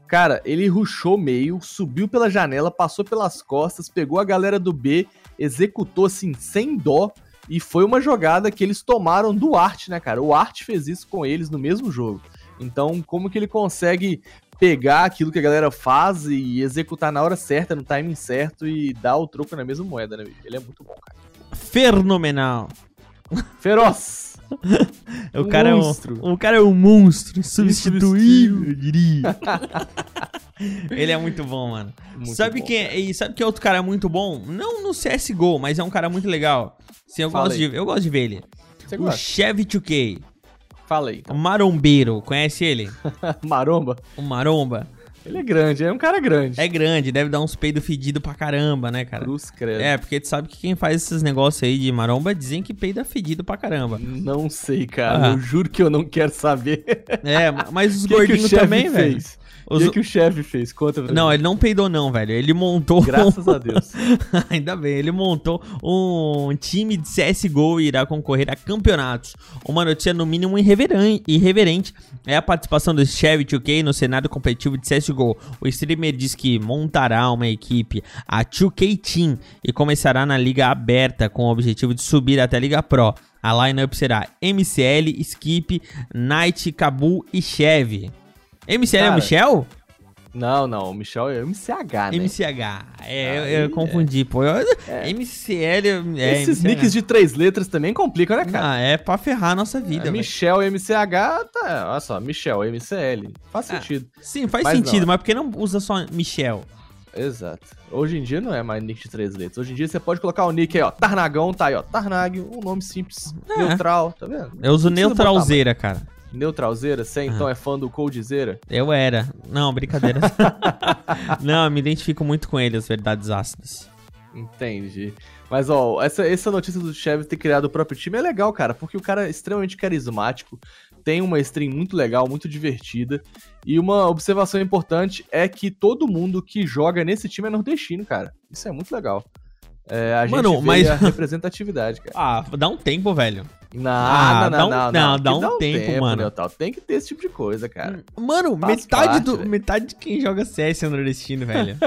Cara, ele rushou meio, subiu pela janela, passou pelas costas, pegou a galera do B, executou assim, sem dó. E foi uma jogada que eles tomaram do Art, né, cara? O Art fez isso com eles no mesmo jogo. Então, como que ele consegue pegar aquilo que a galera faz e executar na hora certa, no timing certo e dar o troco na mesma moeda, né, bicho? Ele é muito bom, cara. Fenomenal. Feroz! O Um cara, monstro. É um, o cara é um monstro, insubstituível, Insubstituível. eu diria. Ele é muito bom, mano. Muito sabe bom, quem é, e sabe que outro cara é muito bom? Não no CSGO, mas é um cara muito legal. Sim, eu, Fala gosto aí. de, eu gosto de ver ele. Você O gosta? Chevy 2K, Fala aí. o Então. marombeiro, conhece ele? Maromba? O maromba. Ele é grande, é um cara grande. É grande, deve dar uns peidos fedidos pra caramba, né, cara? Cruz credo. É, porque tu sabe que quem faz esses negócios aí de maromba dizem que peida fedido pra caramba. Não sei, cara. Ah. Eu juro que eu não quero saber. É, mas os que, que gordinhos chefe também, velho. fez? O que, que o chefe fez? Conta pra Não, ele não peidou não, velho. Ele montou... Graças a Deus. Ainda bem, ele montou um time de CSGO e irá concorrer a campeonatos. Uma notícia no mínimo irreverente é a participação do Chevy 2K no cenário competitivo de CSGO. O streamer diz que montará uma equipe, a 2K Team, e começará na liga aberta com o objetivo de subir até a Liga Pro. A lineup será MCL, Skip, Knight, Cabu e Chevy. MCL é o Cara, Michel? Não, não. O Michel é MCH, né? MCH. É, eu, Aí, eu confundi, pô. Eu- É. MCL é. Esses MCH. nicks de três letras também complicam, né, cara? Ah, é pra ferrar a nossa vida, É. Michel MCH, tá. Olha só, Michel MCL. Faz Ah. sentido. Sim, faz Mas sentido, não. mas por que não usa só Michel? Exato. Hoje em dia não é mais nick de três letras. Hoje em dia você pode colocar o nick aí, ó. Tarnagão, tá aí, ó. Tarnag, um nome simples, É. neutral, tá vendo? Eu uso precisa botar neutralzeira, cara. Neutralzeira? Você então é fã do Coldzera? Eu era. Não, brincadeira. não, eu me identifico muito com ele, as verdades ácidas. Entendi. Mas, ó, essa, essa notícia do Chevy ter criado o próprio time é legal, cara, porque o cara é extremamente carismático, tem uma stream muito legal, muito divertida, e uma observação importante é que todo mundo que joga nesse time é nordestino, cara. Isso é muito legal. É, a Mano, gente vê mas- a representatividade, cara. Ah, dá um tempo, velho. Não, Ah, não, dá um- não, não, não, Que dá um tempo, mano. Neutral. Tem que ter esse tipo de coisa, cara. Mano, Faz metade, parte, do, velho. metade de quem joga CS é nordestino, velho.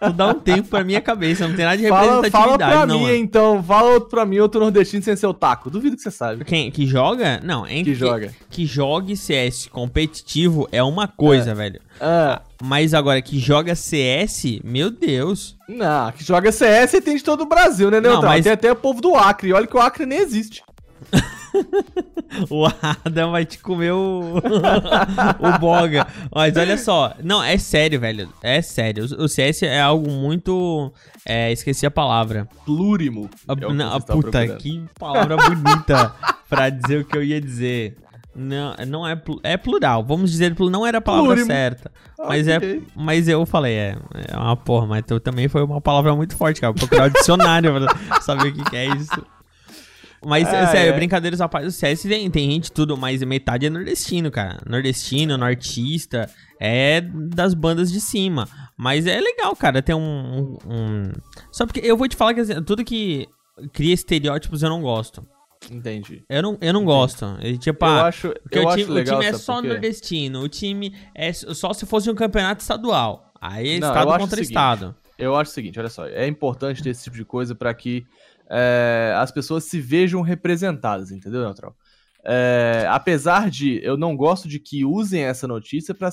tu dá um tempo pra minha cabeça, não tem nada de Fala, representatividade, fala pra não, mim, mano. então. Fala outro pra mim, outro nordestino sem ser o taco. Duvido que você sabe. Quem que joga? Não, entre Que joga. que jogue CS competitivo é uma coisa, velho. Ah, Mas agora que joga CS, meu Deus. não, que joga CS tem de todo o Brasil, né, Neutral? Não, mas- Tem até o povo do Acre. Olha que o Acre nem existe. o Adam vai te comer o, o Boga. Mas olha só, não, é sério, velho. É sério. O CS é algo muito. É, esqueci a palavra. Plúrimo. A, é não, a puta, que palavra bonita pra dizer o que eu ia dizer. Não, não é, é plural. Vamos dizer, não era a palavra Plurimo. certa. Mas, okay. é, mas eu falei, é, é uma porra, mas também foi uma palavra muito forte, cara. Procurar o dicionário pra saber o que, que é isso. Mas, é, sério, é. brincadeiras à parte do CS tem, tem gente tudo, mas metade é nordestino, cara. Nordestino, nortista, é das bandas de cima. Mas é legal, cara, ter um, um, um... Só porque eu vou te falar que assim, tudo que cria estereótipos eu não gosto. Entendi. Eu não, eu não gosto. Tipo, eu acho, eu o, acho time, legal, o time é só nordestino. O time é só se fosse um campeonato estadual. Aí é não, estado contra seguinte, estado. Eu acho o seguinte, olha só. É importante ter esse tipo de coisa para que é, as pessoas se vejam representadas, entendeu, Neutral? É, apesar de eu não gosto de que usem essa notícia para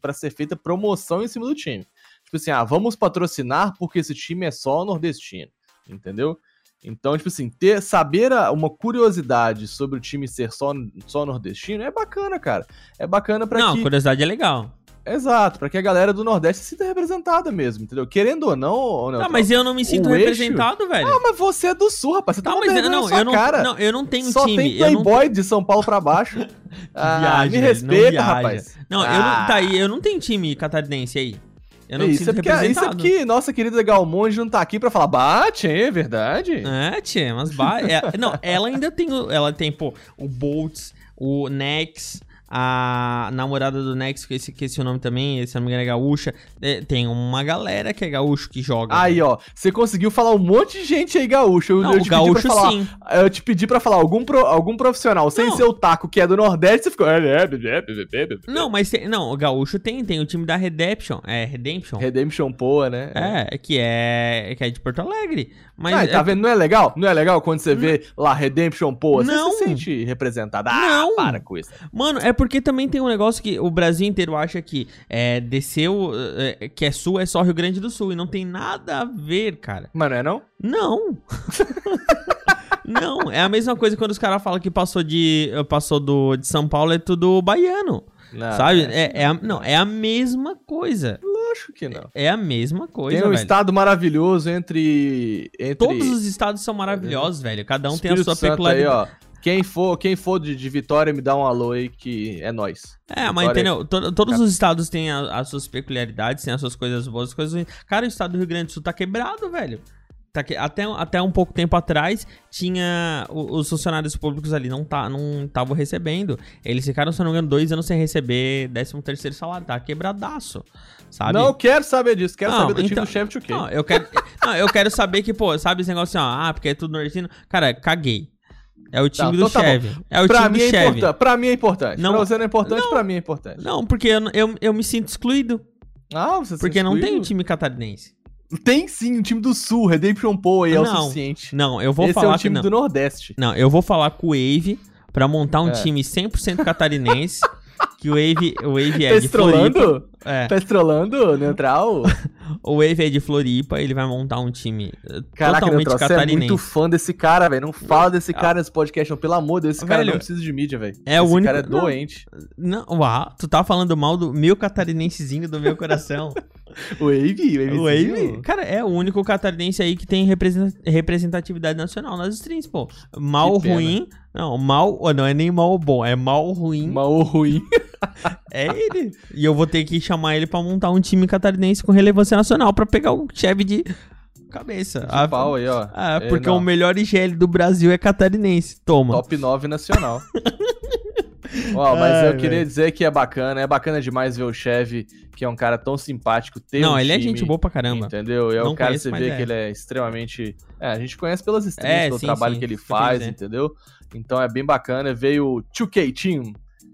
para ser feita promoção em cima do time. Tipo assim, ah, vamos patrocinar porque esse time é só nordestino, entendeu? Então, tipo assim, ter, saber a, uma curiosidade sobre o time ser só, só nordestino é bacana, cara. É bacana para Não, que... curiosidade é legal. Exato, para que a galera do Nordeste se sinta representada mesmo, entendeu? Querendo ou não. não ah, mas eu não me sinto representado, velho. Ah, mas você é do Sul, rapaz. Você tá, tá mas eu, não, eu não, cara. não, eu não tenho Só time. tem playboy não... de São Paulo pra baixo. ah, viaja, me respeita, rapaz. Não, ah. eu não, tá aí, eu não tenho time catarinense aí. Eu não isso, é porque, isso é porque nossa querida Galmonde não tá aqui pra falar, bate, é verdade? É, tchê, mas bate. é, não, ela ainda tem, ela tem, pô, o Boltz, o Nex, a namorada do Nex, que esse, que esse é o nome também, se não me engano é gaúcha. É, tem uma galera que é gaúcho que joga. Aí, né? ó, você conseguiu falar um monte de gente aí gaúcho. Eu, não, eu te gaúcho pedi pra falar, sim. Eu te pedi pra falar algum, pro, algum profissional sem não. ser o taco que é do Nordeste, você ficou. É, é, não, mas tem, não, o gaúcho tem, tem o time da Redemption. É, Redemption. Redemption Poa, né? É, que é, que é de Porto Alegre. Mas ah, tá é... vendo? Não é legal? Não é legal quando você vê lá Redemption? Você não. se sente representado. Ah, não. para com isso. Mano, é porque também tem um negócio que o Brasil inteiro acha que é, desceu, é, que é sul, é só Rio Grande do Sul. E não tem nada a ver, cara. Mas não é não? Não. não, é a mesma coisa quando os caras falam que passou de passou do, de São Paulo é tudo baiano. Não, sabe? É, é, é a, não, é a mesma coisa. Lógico que não. É a mesma coisa, Tem um velho. estado maravilhoso entre, entre... Todos os estados são maravilhosos, velho. Cada um Espírito tem a sua peculiaridade. Aí, ó. Quem for, quem for de, de, Vitória, me dá um alô aí que é nós. É, Vitória... mas entendeu? todos os estados têm a, as suas peculiaridades, têm as suas coisas boas, as coisas ruins. Cara, o estado do Rio Grande do Sul tá quebrado, velho. Tá até, até um pouco tempo atrás, tinha. Os funcionários públicos ali não tá, não estavam recebendo. Eles ficaram, se não me engano, dois anos sem receber 13 terceiro salário. Tá quebrado,ço Sabe? Não quero saber disso, quero não, saber do então, time do chefe de Não, eu quero, não, eu quero saber que, pô, sabe esse negócio assim, ó, ah, porque é tudo nordestino. Cara, caguei. É o time tá, do então tá Chevy. É o pra time mim do é Chevy. Pra mim é importante. Não, pra você não é importante, não, pra mim é importante. Não, porque eu, eu, eu me sinto excluído. Ah, você Porque não tem um time catarinense. Tem sim, o time do Sul, Redemption Poe aí é o suficiente. Não, eu vou Esse falar é o time do Nordeste. Não, eu vou falar com o Wave pra montar um é. time 100% catarinense. que o Wave, o Wave é tá de Floripa. É. Tá estrolando, neutral? o Wave é de Floripa, ele vai montar um time Caraca, totalmente neutral, catarinense. Você é muito fã desse cara, velho. Não fala desse cara nesse podcast, não. Pelo amor de Deus, esse velho, cara não precisa de mídia, velho. É esse o único... cara é doente. Não, não, uau, tu tá falando mal do meu catarinensezinho do meu coração. o Wave? O Wave? Cara, é o único catarinense aí que tem representatividade nacional nas streams, pô. Mal, ruim... Não, mal... Não é nem mal ou bom, é mal ruim. Mal ou ruim. é ele. E eu vou ter que chamar ele para montar um time catarinense com relevância nacional para pegar o chefe de cabeça. De a, pau aí, ó. Ah, porque o melhor IGL do Brasil é catarinense. Toma. Top 9 nacional. Ó, mas Ai, eu queria véio. dizer que é bacana, é bacana demais ver o Chevy, que é um cara tão simpático, ter Não, um ele time, é gente boa pra caramba. Entendeu? E é o cara, você vê é. que ele é extremamente... É, a gente conhece pelas streams, é, pelo sim, trabalho sim, que ele faz, entendeu? Então é bem bacana. Veio o 2K Team,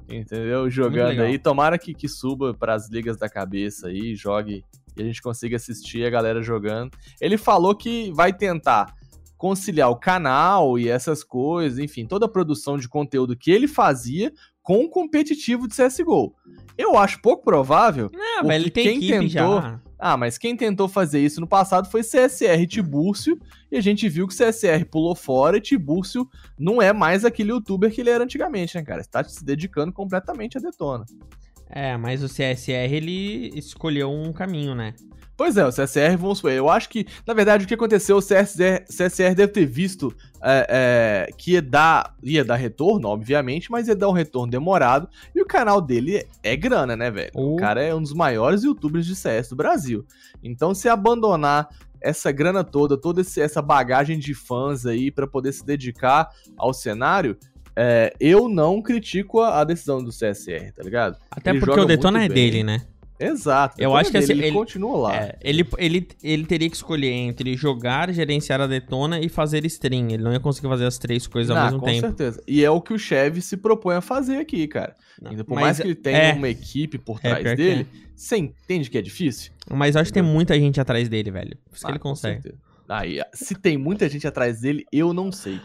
entendeu? Jogando aí. Tomara que, que suba para as ligas da cabeça aí, jogue e a gente consiga assistir a galera jogando. Ele falou que vai tentar conciliar o canal e essas coisas, enfim, toda a produção de conteúdo que ele fazia com o competitivo de CSGO. Eu acho pouco provável. Não, mas ele tem quem tentou, já. Ah, mas quem tentou fazer isso no passado foi CSR e Tibúrcio, e a gente viu que CSR pulou fora e Tibúrcio não é mais aquele youtuber que ele era antigamente, né, cara? Está se dedicando completamente a Detona. É, mas o CSR ele escolheu um caminho, né? Pois é, o CSR, vamos supor, eu acho que, na verdade, o que aconteceu, o CSR, CSR deve ter visto é, é, que ia dar, ia dar retorno, obviamente, mas ia dar um retorno demorado, e o canal dele é grana, né, velho? O cara é um dos maiores youtubers de CS do Brasil. Então, se abandonar essa grana toda, toda essa bagagem de fãs aí para poder se dedicar ao cenário, é, eu não critico a, a, decisão do CSR, tá ligado? Até ele porque o Detona é dele, né? Exato. Eu acho que dele, assim, ele, ele continua lá. É, ele, ele, ele teria que escolher entre jogar, gerenciar a Detona e fazer stream. Ele não ia conseguir fazer as três coisas ao mesmo com tempo. Com certeza. E é o que o Chevy se propõe a fazer aqui, cara. Não, Ainda por mais que ele tenha é, uma equipe por é, trás é, dele, você entende que é difícil? Mas eu acho que tem muita gente atrás dele, velho. Por isso ah, que ele consegue. Aí, se tem muita gente atrás dele, eu não sei.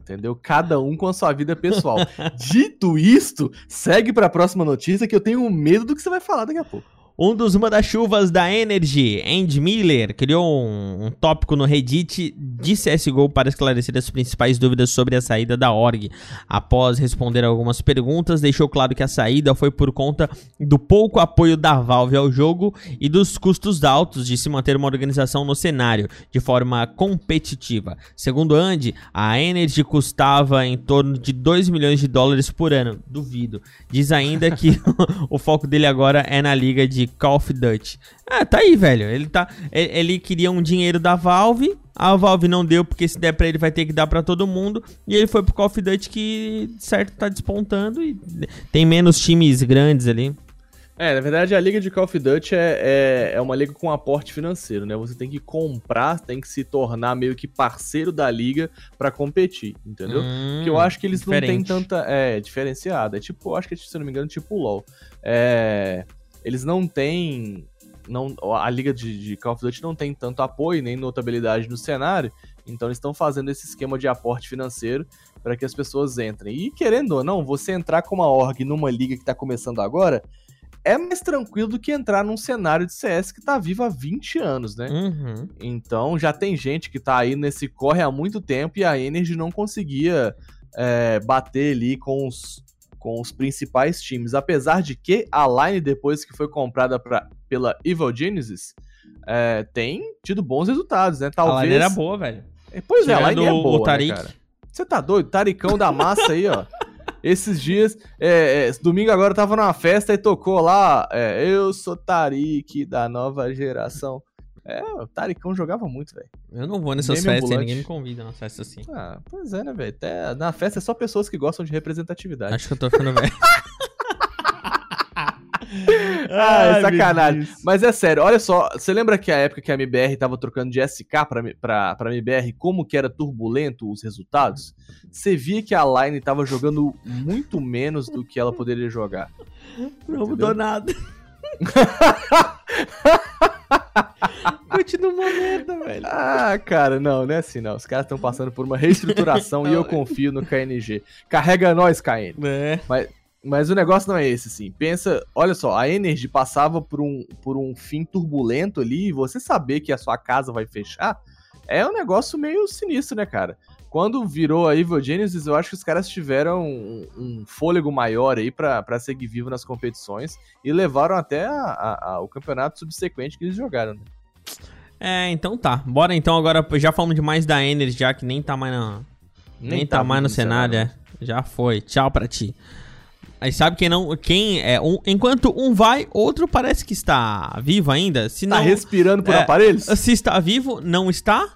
Entendeu? Cada um com a sua vida pessoal. Dito isto, segue para a próxima notícia que eu tenho medo do que você vai falar daqui a pouco. Um dos manda-chuvas da Energy, Andy Miller, criou um, um, tópico no Reddit de CSGO para esclarecer as principais dúvidas sobre a saída da org. Após responder algumas perguntas, deixou claro que a saída foi por conta do pouco apoio da Valve ao jogo e dos custos altos de se manter uma organização no cenário, de forma competitiva. Segundo Andy, a Energy custava em torno de 2 milhões de dólares por ano. Duvido. Diz ainda que o foco dele agora é na liga de Call of Duty. Ah, tá aí, velho. Ele tá. Ele queria um dinheiro da Valve. A Valve não deu, porque se der pra ele vai ter que dar para todo mundo. E ele foi pro Call of Duty que, certo, tá despontando. E tem menos times grandes ali. É, na verdade a liga de Call of Duty é, é, é, uma liga com aporte financeiro, né? Você tem que comprar, tem que se tornar meio que parceiro da liga para competir, entendeu? Hum, Porque eu acho que eles diferente. não têm tanta. É, diferenciada. É tipo, acho que se não me engano, tipo LOL. É eles não têm. Não, a liga de, de, Call of Duty não tem tanto apoio nem notabilidade no cenário, então eles estão fazendo esse esquema de aporte financeiro para que as pessoas entrem. E querendo ou não, você entrar com uma org numa liga que está começando agora é mais tranquilo do que entrar num cenário de CS que está vivo há 20 anos, né? Uhum. Então já tem gente que está aí nesse corre há muito tempo e a Energy não conseguia é, bater ali com os com os principais times, apesar de que a line, depois que foi comprada pra, pela Evil Genesis, é, tem tido bons resultados, né? Talvez... A line era boa, velho. É, pois Tirando é, a line é boa, o Tarik. Né, Você tá doido? Taricão da massa aí, ó. Esses dias, é, é, domingo agora eu tava numa festa e tocou lá, é, eu sou Tarik da nova geração. É, o Taricão jogava muito, velho. Eu não vou nessas Meme festas, ninguém me convida nas festas assim. Ah, pois é, né, velho? Na festa é só pessoas que gostam de representatividade. Acho que eu tô ficando velho. ah, é sacanagem. Mas é sério, olha só, você lembra que a época que a MBR tava trocando de SK pra, pra, pra MBR, como que era turbulento os resultados? Você via que a Line tava jogando muito menos do que ela poderia jogar. Não mudou nada. Continua uma merda, velho. Ah, cara, não, não é assim não. Os caras estão passando por uma reestruturação e eu confio no KNG. Carrega nós, KN. É. Mas, mas o negócio não é esse, assim. Pensa, olha só, a Energy passava por um, por um fim turbulento ali e você saber que a sua casa vai fechar é um negócio meio sinistro, né, cara? Quando virou a Evil Genesis, eu acho que os caras tiveram um, um fôlego maior aí para seguir vivo nas competições e levaram até a, a, a, o campeonato subsequente que eles jogaram. Né? É, então tá. Bora então agora, já falamos demais da Energy, já que nem tá mais na... Nem, nem tá, tá mais no cenário, cenário, é. Já foi. Tchau pra ti. Aí sabe quem não. Quem é. Um, enquanto um vai, outro parece que está vivo ainda. Se tá não, tá respirando por é, aparelhos? Se está vivo, não está.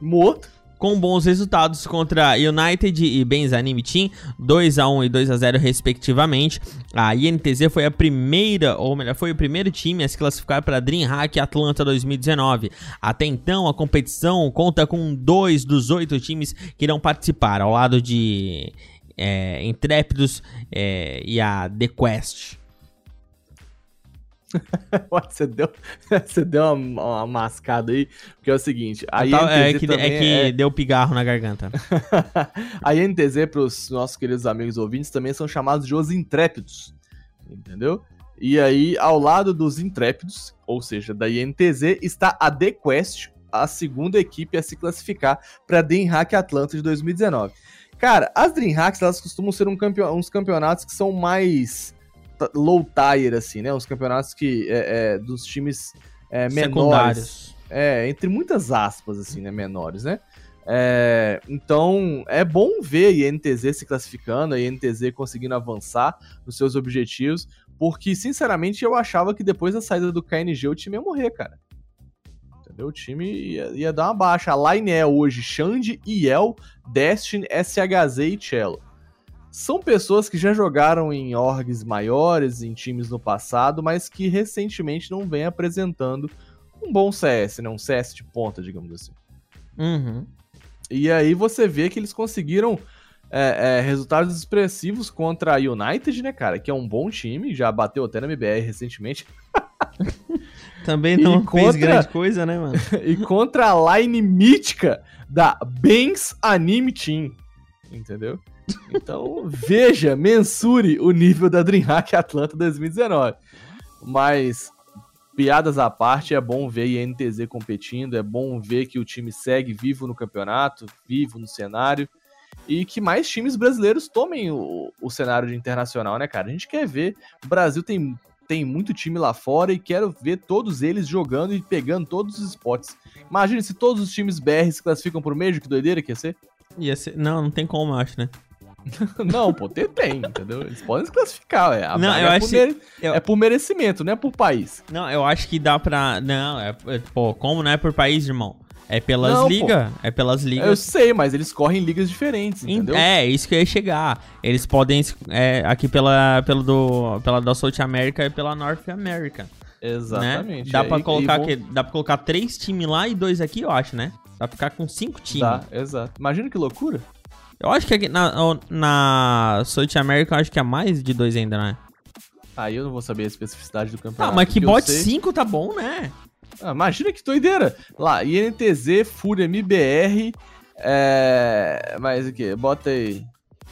Morto com bons resultados contra United e Benz Anime Team, 2 a 1 e 2 a 0 respectivamente. A INTZ foi a primeira, ou melhor, foi o primeiro time a se classificar para DreamHack Atlanta 2019. Até então, a competição conta com dois dos oito times que irão participar, ao lado de é, Intrépidos é, e a The Quest. você deu, você deu uma, uma, mascada aí, porque é o seguinte, a INTZ é que, é que é... deu pigarro na garganta. a INTZ, para os nossos queridos amigos ouvintes, também são chamados de os intrépidos, entendeu? E aí, ao lado dos Intrépidos, ou seja, da INTZ, está a The Quest, a segunda equipe a se classificar para a DreamHack Atlanta de 2019. Cara, as DreamHacks, elas costumam ser um campeon uns campeonatos que são mais low tier, assim, né? Uns campeonatos que, é, é, dos times é, menores. É, entre muitas aspas, assim, né? Menores, né? É, então, é bom ver a INTZ se classificando, a INTZ conseguindo avançar nos seus objetivos, porque, sinceramente, eu achava que depois da saída do KNG o time ia morrer, cara. Entendeu? O time ia, ia dar uma baixa. A line é hoje Xande, Iel, Destiny, SHZ e Cello. São pessoas que já jogaram em orgs maiores, em times no passado, mas que recentemente não vem apresentando um bom CS, né? Um CS de ponta, digamos assim. Uhum. E aí você vê que eles conseguiram é, é, resultados expressivos contra a United, né, cara? Que é um bom time, já bateu até na MBR recentemente. Também não contra... fez grande coisa, né, mano? e contra a line mítica da Benz Anime Team, entendeu? Então, veja, mensure o nível da DreamHack Atlanta 2019. Mas piadas à parte, é bom ver a INTZ competindo, é bom ver que o time segue vivo no campeonato, vivo no cenário, e que mais times brasileiros tomem o, o cenário de internacional, né, cara? A gente quer ver, o Brasil tem, tem muito time lá fora e quero ver todos eles jogando e pegando todos os spots. Imagina se todos os times BR se classificam por meio, que doideira que ia ser. Ia ser... Não, não tem como, eu acho, né? não, pô, tem, tem, entendeu? Eles podem se classificar, é. Não, eu é, acho por mere... eu... é por merecimento, não é por país. Não, eu acho que dá pra. Não, é, é pô, como não é por país, irmão? É pelas ligas. É pelas ligas. Eu sei, mas eles correm ligas diferentes, entendeu? É, isso que eu ia chegar. Eles podem. É, aqui pela, pelo do, pela da South America e pela North America. Né? Exatamente. Né? Dá, é, pra colocar, vou... que, dá pra colocar três times lá e dois aqui, eu acho, né? Dá pra ficar com cinco times. Dá, exato. Imagina que loucura. Eu acho que na, na South America, eu acho que é mais de dois ainda, né? Aí eu não vou saber a especificidade do campeonato. Ah, mas que bote 5 tá bom, né? Ah, imagina que doideira. Lá, INTZ, Fúria, MBR. É. Mas o que? Bota aí.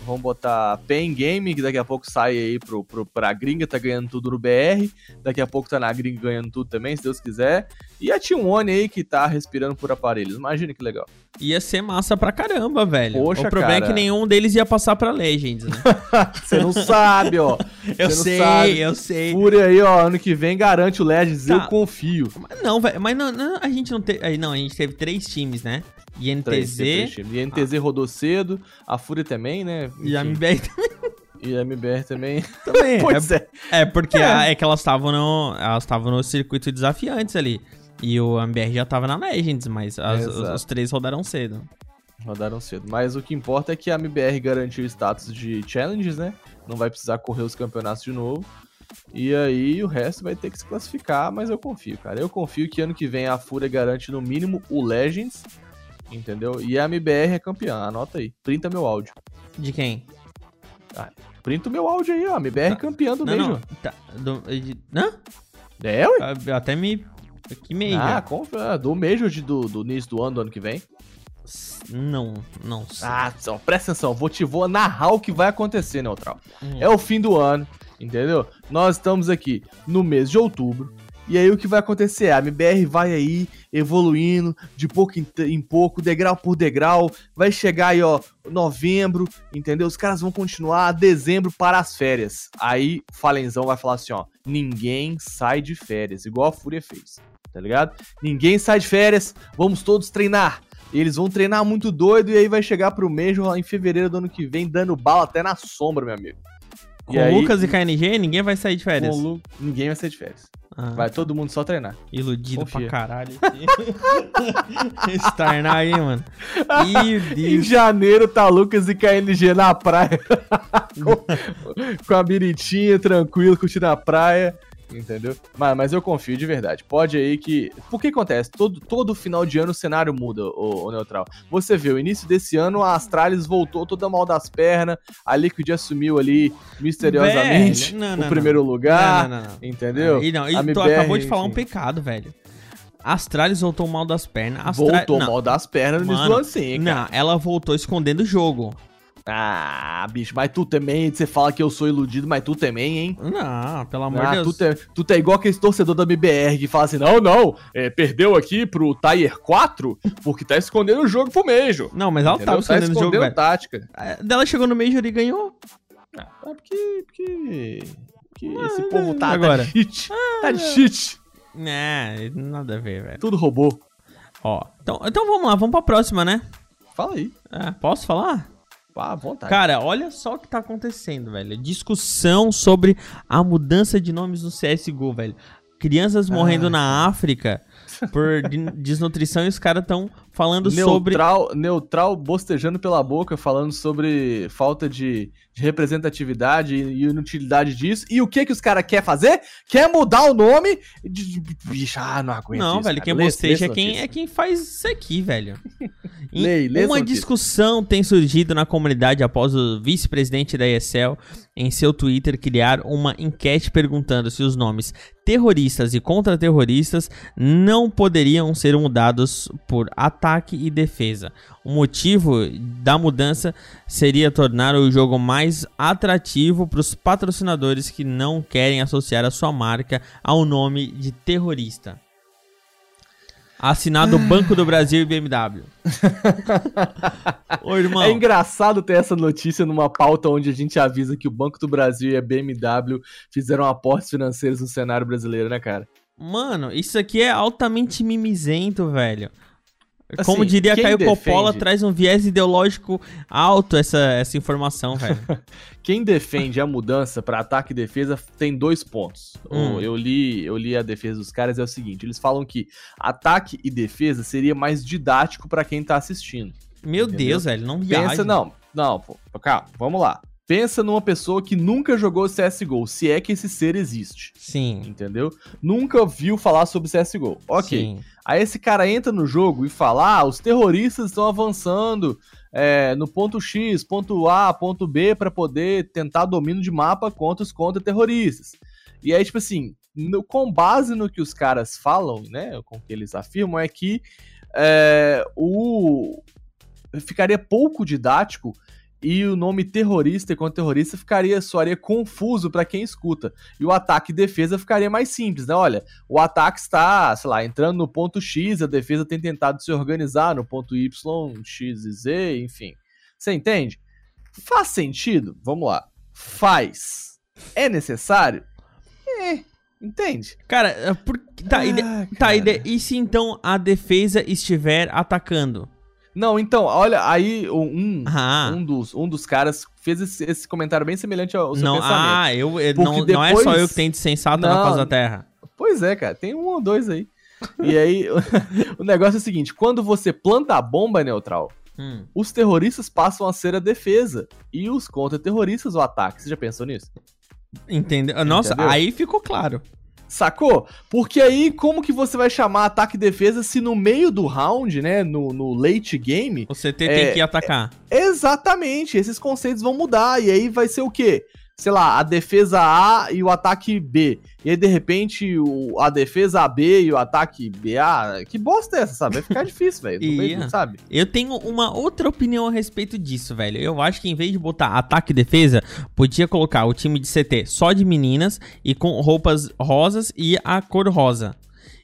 Vamos botar Pen Game, que daqui a pouco sai aí pro, pro, pra gringa, tá ganhando tudo no BR. Daqui a pouco tá na gringa ganhando tudo também, se Deus quiser. E a T1 aí que tá respirando por aparelhos. Imagina que legal. Ia ser massa pra caramba, velho. Poxa, o problema cara. é que nenhum deles ia passar pra Legends, né? Você não sabe, ó. eu sei, sabe. eu sei. Fúria aí, ó, ano que vem garante o Legends, tá. eu confio. Mas não, velho, mas não, não, a gente não teve. Não, a gente teve três times, né? INTZ. INTZ ah. rodou cedo, a Fúria também, né? Enfim. E a MBR também. E a MBR também. Também. pois é. É, é porque é. A, é que elas estavam no, elas estavam no circuito desafiantes ali. E o MBR já tava na Legends, mas as, os, os, três rodaram cedo. Rodaram cedo. Mas o que importa é que a MBR garantiu o status de challenges, né? Não vai precisar correr os campeonatos de novo. E aí o resto vai ter que se classificar, mas eu confio, cara. Eu confio que ano que vem a Fúria garante no mínimo o Legends Entendeu? E a MBR é campeã, anota aí. Printa meu áudio. De quem? Ah, printa o meu áudio aí, ó. MBR tá. campeã do Major. Não, tá. Do, hã? É, ué? Até me... Que Major? Ah, compra, ah, do Major de, do, do início do ano, do ano que vem. Não, não sei. Ah, só, presta atenção. Vou te vou narrar o que vai acontecer, Neutral. Hum. É o fim do ano, entendeu? Nós estamos aqui no mês de outubro. E aí o que vai acontecer? A MBR vai aí evoluindo de pouco em, pouco, degrau por degrau, vai chegar aí, ó, novembro, entendeu? Os caras vão continuar dezembro para as férias. Aí Falenzão vai falar assim, ó, ninguém sai de férias, igual a Fúria fez, tá ligado? Ninguém sai de férias, vamos todos treinar. Eles vão treinar muito doido e aí vai chegar pro lá em fevereiro do ano que vem, dando bala até na sombra, meu amigo. Com e Lucas e KNG, ninguém vai sair de férias. Lu... Ninguém vai sair de férias. Ah. Vai todo mundo só treinar. Iludido Confia. pra caralho. Starnar aí, mano. Meu Deus. Em janeiro tá Lucas e KNG na praia. com, com a biritinha, tranquilo, curtindo a praia. Entendeu? Mas, mas eu confio de verdade. Pode aí que. Por que acontece? Todo, todo final de ano o cenário muda, o, o Neutral. Você vê, o início desse ano a Astralis voltou toda mal das pernas. A Liquid assumiu ali misteriosamente não, não, o primeiro não. lugar. Não, entendeu? E, não, e tu MBR, acabou de falar enfim. um pecado, velho. Astralis voltou mal das pernas. Astra... Voltou mal das pernas no Mano, Slan Não, ela voltou escondendo o jogo. Ah, bicho, mas tu também, você fala que eu sou iludido, mas tu também, hein? Não, pelo amor Ah, de tu, Deus. te, tu tá igual aquele torcedor da MBR que fala assim: não, não, é, perdeu aqui pro Tier 4 porque tá escondendo o jogo pro Major. Não, mas ela Entendeu? tava escondendo o jogo, velho. tática. É, Dela chegou no Major e ganhou. Ah, é porque. porque, porque Ah, esse povo tá, agora. tá de cheat. Tá de cheat. É, nada a ver, velho. Tudo robô. Ó, então, então vamos lá, vamos pra próxima, né? Fala aí. É, posso falar? Pá, à vontade. Cara, olha só o que tá acontecendo, velho. Discussão sobre a mudança de nomes no CSGO, velho. Crianças morrendo Ah, na África por de- desnutrição e os caras tão falando sobre. neutral, neutral bostejando pela boca, falando sobre falta de, de representatividade e inutilidade disso. E o que que os caras querem fazer? Quer mudar o nome de, bicho, ah, não aguento Não, isso, velho, cara. quem Lê- bosteja lê é quem, é quem faz isso aqui, velho. Lê- lê uma discussão tem surgido na comunidade após o vice-presidente da ESL, em seu Twitter, criar uma enquete perguntando se os nomes terroristas e contra-terroristas não poderiam ser mudados por ataque e defesa. O motivo da mudança seria tornar o jogo mais atrativo para os patrocinadores que não querem associar a sua marca ao nome de terrorista. Assinado Banco do Brasil e BMW. Ô, irmão. É engraçado ter essa notícia numa pauta onde a gente avisa que o Banco do Brasil e a BMW fizeram aportes financeiros no cenário brasileiro, né, cara? Mano, isso aqui é altamente mimizento, velho. Assim, Como diria Caio defende- Coppola, traz um viés ideológico alto essa, essa informação, velho. Quem defende a mudança para ataque e defesa tem dois pontos. Hum. Eu li, eu li a defesa dos caras é o seguinte, eles falam que ataque e defesa seria mais didático para quem tá assistindo. Meu Entendeu? Deus, velho, não viaja. Pensa, não, não, pô, calma, vamos lá. Pensa numa pessoa que nunca jogou CSGO, se é que esse ser existe, Sim. entendeu? Nunca viu falar sobre CSGO. Ok. Sim. Aí esse cara entra no jogo e fala: ah, os terroristas estão avançando é, no ponto X, ponto A, ponto B para poder tentar domínio de mapa contra os contra-terroristas. E aí, tipo assim, no- com base no que os caras falam, né, com o que eles afirmam, é que é, o ficaria pouco didático e o nome terrorista e contra-terrorista ficaria soaria confuso para quem escuta. E o ataque e defesa ficaria mais simples, né? Olha, o ataque está, sei lá, entrando no ponto X, a defesa tem tentado se organizar no ponto Y, X e Z, enfim. Você entende? Faz sentido? Vamos lá. Faz. É necessário? É. Entende? Cara, é por... tá, e, de- Ah, tá, e, de- e se então a defesa estiver atacando? Não, então, olha, aí um, Ah, um, dos, um dos caras fez esse, esse comentário bem semelhante ao seu não, pensamento. ah eu, eu- não, não é depois- só eu que tenho de sensato na Não. face da terra. Pois é, cara, tem um ou dois aí. E aí, o negócio é o seguinte: quando você planta a bomba neutral, Hum. os terroristas passam a ser a defesa e os contra-terroristas o ataque. Você já pensou nisso? Entendeu? Nossa, Entendeu? aí ficou claro. Sacou? Porque aí, como que você vai chamar ataque e defesa se no meio do round, né, no, no late game, Você te- É, tem que atacar. exatamente, esses conceitos vão mudar. E aí vai ser o quê? Sei lá, a defesa A e o ataque B. E aí, de repente, o, a defesa AB e o ataque BA. Que bosta é essa, sabe? Vai ficar difícil, velho. Sabe? Eu tenho uma outra opinião a respeito disso, velho. Eu acho que em vez de botar ataque e defesa, podia colocar o time de CT só de meninas e com roupas rosas e a cor rosa.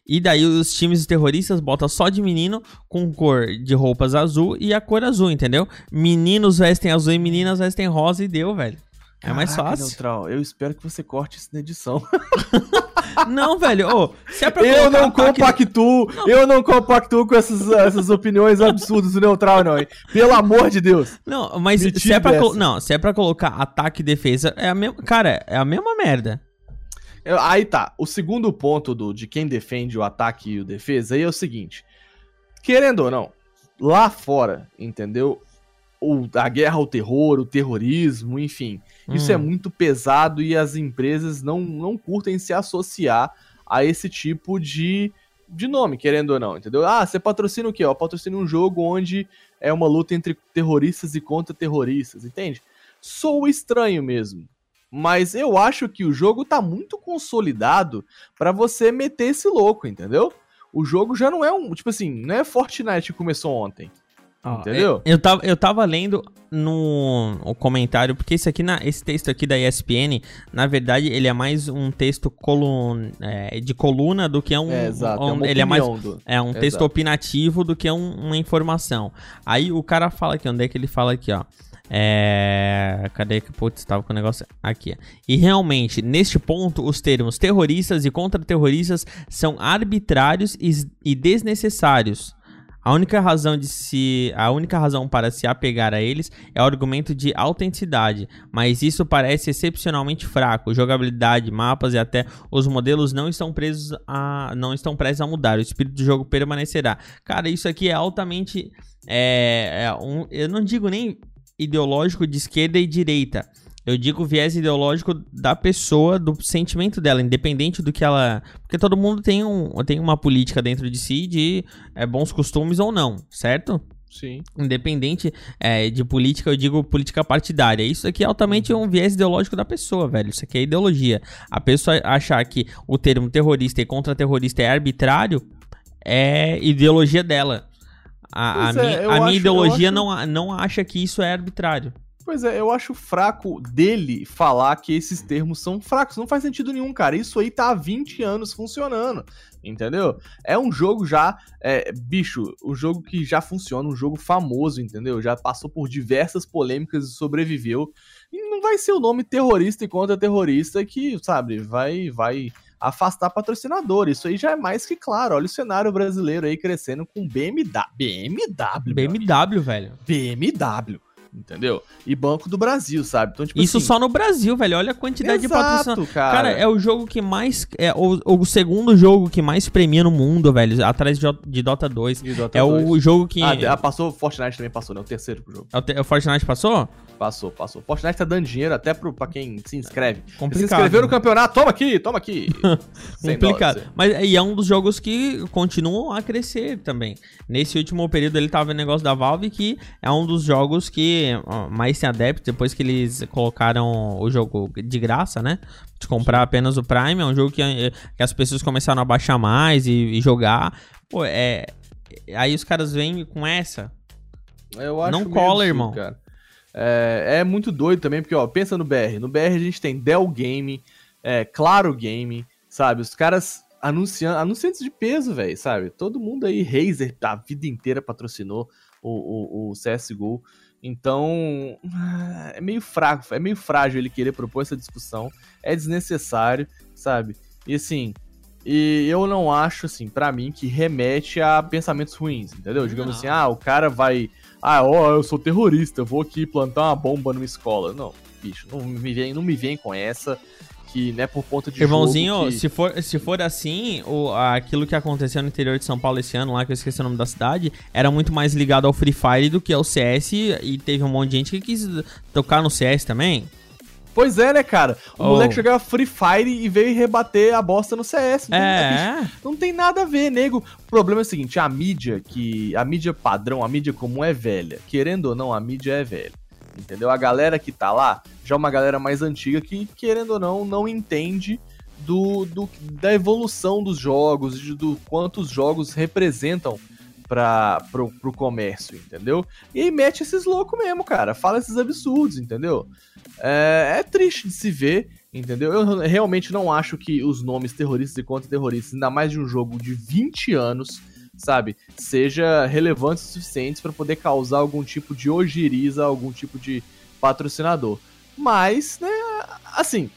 E daí os times terroristas botam só de menino com cor de roupas azul e a cor azul, entendeu? Meninos vestem azul e meninas vestem rosa e deu, velho. É mais Caraca, fácil. Neutral, eu espero que você corte isso na edição. Não, velho. Se é pra Eu não compactuo, eu não compactuo com essas, essas opiniões absurdas do neutral, não, hein? Pelo amor de Deus. Não, mas se é pra não, se é pra colocar ataque e defesa, é a mesma, cara, é a mesma merda. Eu- Aí tá, o segundo ponto do, de quem defende o ataque e o defesa aí é o seguinte. Querendo ou não, lá fora, entendeu? O, a guerra ao terror, o terrorismo, enfim. Isso Hum. é muito pesado e as empresas não, não curtem se associar a esse tipo de, de nome, querendo ou não, entendeu? Ah, você patrocina o quê? Eu patrocino um jogo onde é uma luta entre terroristas e contra-terroristas, entende? Sou estranho mesmo. Mas eu acho que o jogo tá muito consolidado pra você meter esse louco, entendeu? O jogo já não é um. Tipo assim, não é Fortnite que começou ontem. Entendeu? Eu tava, eu tava lendo no o comentário, porque esse aqui, na, esse texto aqui da ESPN, na verdade, ele é mais um texto colun, é, de coluna do que um. É, exato, é um- uma ele é mais do- é um texto Exato. opinativo do que um- uma informação. Aí o cara fala aqui, onde é que ele fala aqui, ó? É. Cadê que putz, tava com o negócio aqui. E realmente, neste ponto, os termos terroristas e contra-terroristas são arbitrários e, e desnecessários. A única razão de se, a única razão para se apegar a eles é o argumento de autenticidade, mas isso parece excepcionalmente fraco. Jogabilidade, mapas e até os modelos não estão presos a, não estão prestes a mudar. O espírito do jogo permanecerá. Cara, isso aqui é altamente, é, é um, eu não digo nem ideológico de esquerda e direita. Eu digo viés ideológico da pessoa, do sentimento dela, independente do que ela. Porque todo mundo tem, um, tem uma política dentro de si de é, bons costumes ou não, certo? Sim. Independente é, de política, eu digo política partidária. Isso aqui é altamente um viés ideológico da pessoa, velho. Isso aqui é ideologia. A pessoa achar que o termo terrorista e contra-terrorista é arbitrário é ideologia dela. A, a é, minha, a minha acho- eu ideologia acho- não, não acha que isso é arbitrário. Pois é, eu acho fraco dele falar que esses termos são fracos. Não faz sentido nenhum, cara. Isso aí tá há 20 anos funcionando. Entendeu? É um jogo já. É, bicho, um jogo que já funciona, um jogo famoso, entendeu? Já passou por diversas polêmicas e sobreviveu. E não vai ser o nome terrorista e contra-terrorista que, sabe, vai, vai afastar patrocinador. Isso aí já é mais que claro. Olha o cenário brasileiro aí crescendo com BMW. BMW. BMW, velho. BMW, entendeu? E Banco do Brasil, sabe? Então, tipo Isso assim, só no Brasil, velho. Olha a quantidade de patrocinadores. Exato, cara. Cara, é o jogo que mais. É o, o segundo jogo que mais premia no mundo, velho. Atrás de, de Dota 2. De Dota É 2. o jogo que. Ah, ah, passou, Fortnite também passou, né? O terceiro jogo. é o, te- o Fortnite passou? Passou, passou. Fortnite tá dando dinheiro até pro, pra quem se inscreve. Complicado. Se inscreveu no campeonato, toma aqui, toma aqui. 100 Complicado. dólares. Mas e é um dos jogos que continuam a crescer também. Nesse último período ele tava no negócio da Valve, que é um dos jogos que mais tem adeptos, depois que eles colocaram o jogo de graça, né? De comprar apenas o Prime. É um jogo que, eh, que as pessoas começaram a baixar mais e, e jogar. Pô, é. Aí os caras vêm com essa. Eu acho Não cola, irmão. Cara. É, é muito doido também, porque, ó, pensa no BR. No BR a gente tem Dell Game, é, Claro Game, sabe? Os caras anunciando, anunciantes de peso, velho, sabe? Todo mundo aí, Razer, a vida inteira patrocinou o, o, o CSGO. Então, é meio fraco, é meio frágil ele querer propor essa discussão. É desnecessário, sabe? E assim, e eu não acho, assim, pra mim, que remete a pensamentos ruins, entendeu? Digamos Não. assim, ah, o cara vai. Ah, ó, eu sou terrorista, eu vou aqui plantar uma bomba numa escola. Não, bicho, não me vem, não me vem com essa. Que não é por conta de Irmãozinho, que... se, for, se for assim, o, aquilo que aconteceu no interior de São Paulo esse ano, lá que eu esqueci o nome da cidade, era muito mais ligado ao Free Fire do que ao CS. E teve um monte de gente que quis tocar no CS também. Pois é, né, cara? O Oh. moleque jogava Free Fire e veio rebater a bosta no CS. Não tem- bicho, É. Não tem nada a ver, nego. O problema é o seguinte, a mídia que a mídia padrão, a mídia comum é velha. Querendo ou não, a mídia é velha. Entendeu? A galera que tá lá já é uma galera mais antiga que, querendo ou não, não entende do, do- da evolução dos jogos, do quanto os jogos representam para pro, pro comércio, entendeu? E aí mete esses loucos mesmo, cara. Fala esses absurdos, entendeu? É, é triste de se ver, entendeu? Eu realmente não acho que os nomes terroristas e contra-terroristas, ainda mais de um jogo de 20 anos, sabe, seja relevantes o suficientes para poder causar algum tipo de ojeriza, algum tipo de patrocinador. Mas, né, assim,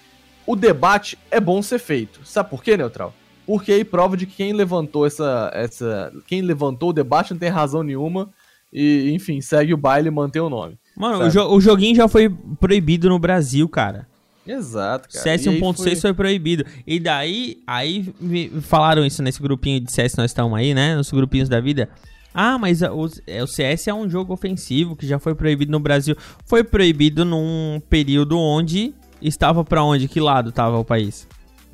o debate é bom ser feito. Sabe por quê, Neutral? Porque aí prova de que quem levantou essa, essa. Quem levantou o debate não tem razão nenhuma. E, enfim, segue o baile e mantém o nome. Mano, o, jo- o joguinho já foi proibido no Brasil, cara. Exato, cara. CS E aí 1.6 foi... proibido. E daí, aí falaram isso nesse grupinho de CS nós estamos aí, né? Nos grupinhos da vida. Ah, mas a- o, é, o CS é um jogo ofensivo que já foi proibido no Brasil. Foi proibido num período onde estava pra onde? Que lado tava o país?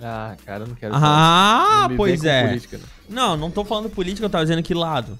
Ah, cara, eu não quero. Ah, Não pois é. política, não. Não, não tô falando política, eu tava dizendo que lado.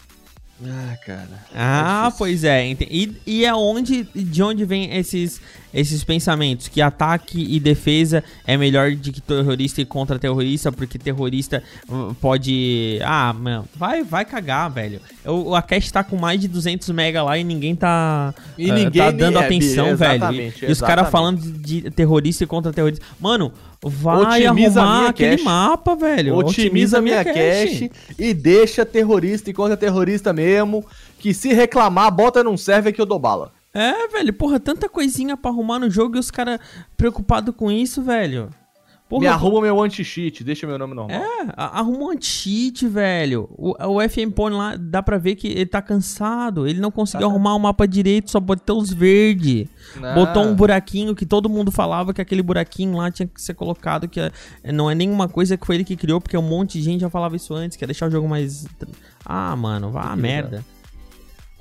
Ah, cara. Ah, difícil. pois é. E, e é onde, de onde vem esses, esses pensamentos que ataque e defesa é melhor de que terrorista e contra terrorista, porque terrorista uh, pode. Ah, mano, vai, vai cagar, velho. O, a cache tá com mais de 200 mega lá e ninguém tá, E uh, ninguém tá dando é, atenção, velho. E, e os caras falando de terrorista e contra terrorista. Mano, vai Otimiza arrumar minha aquele cache. mapa, velho. Otimiza, minha cache e deixa terrorista e contra terrorista mesmo. Que se reclamar, bota num server que eu dou bala. É, velho, porra, tanta coisinha pra arrumar no jogo e os caras preocupados com isso, velho. Porra, Me arruma meu anti-cheat, deixa meu nome normal. É, arruma um anti-cheat, velho. O, o FM Pony lá, dá pra ver que ele tá cansado. Ele não conseguiu arrumar o mapa direito, só botou os verdes. Ah. Botou um buraquinho que todo mundo falava que aquele buraquinho lá tinha que ser colocado, que é- não é nenhuma coisa que foi ele que criou, porque um monte de gente já falava isso antes, que ia deixar o jogo mais... Ah, mano, vá a merda.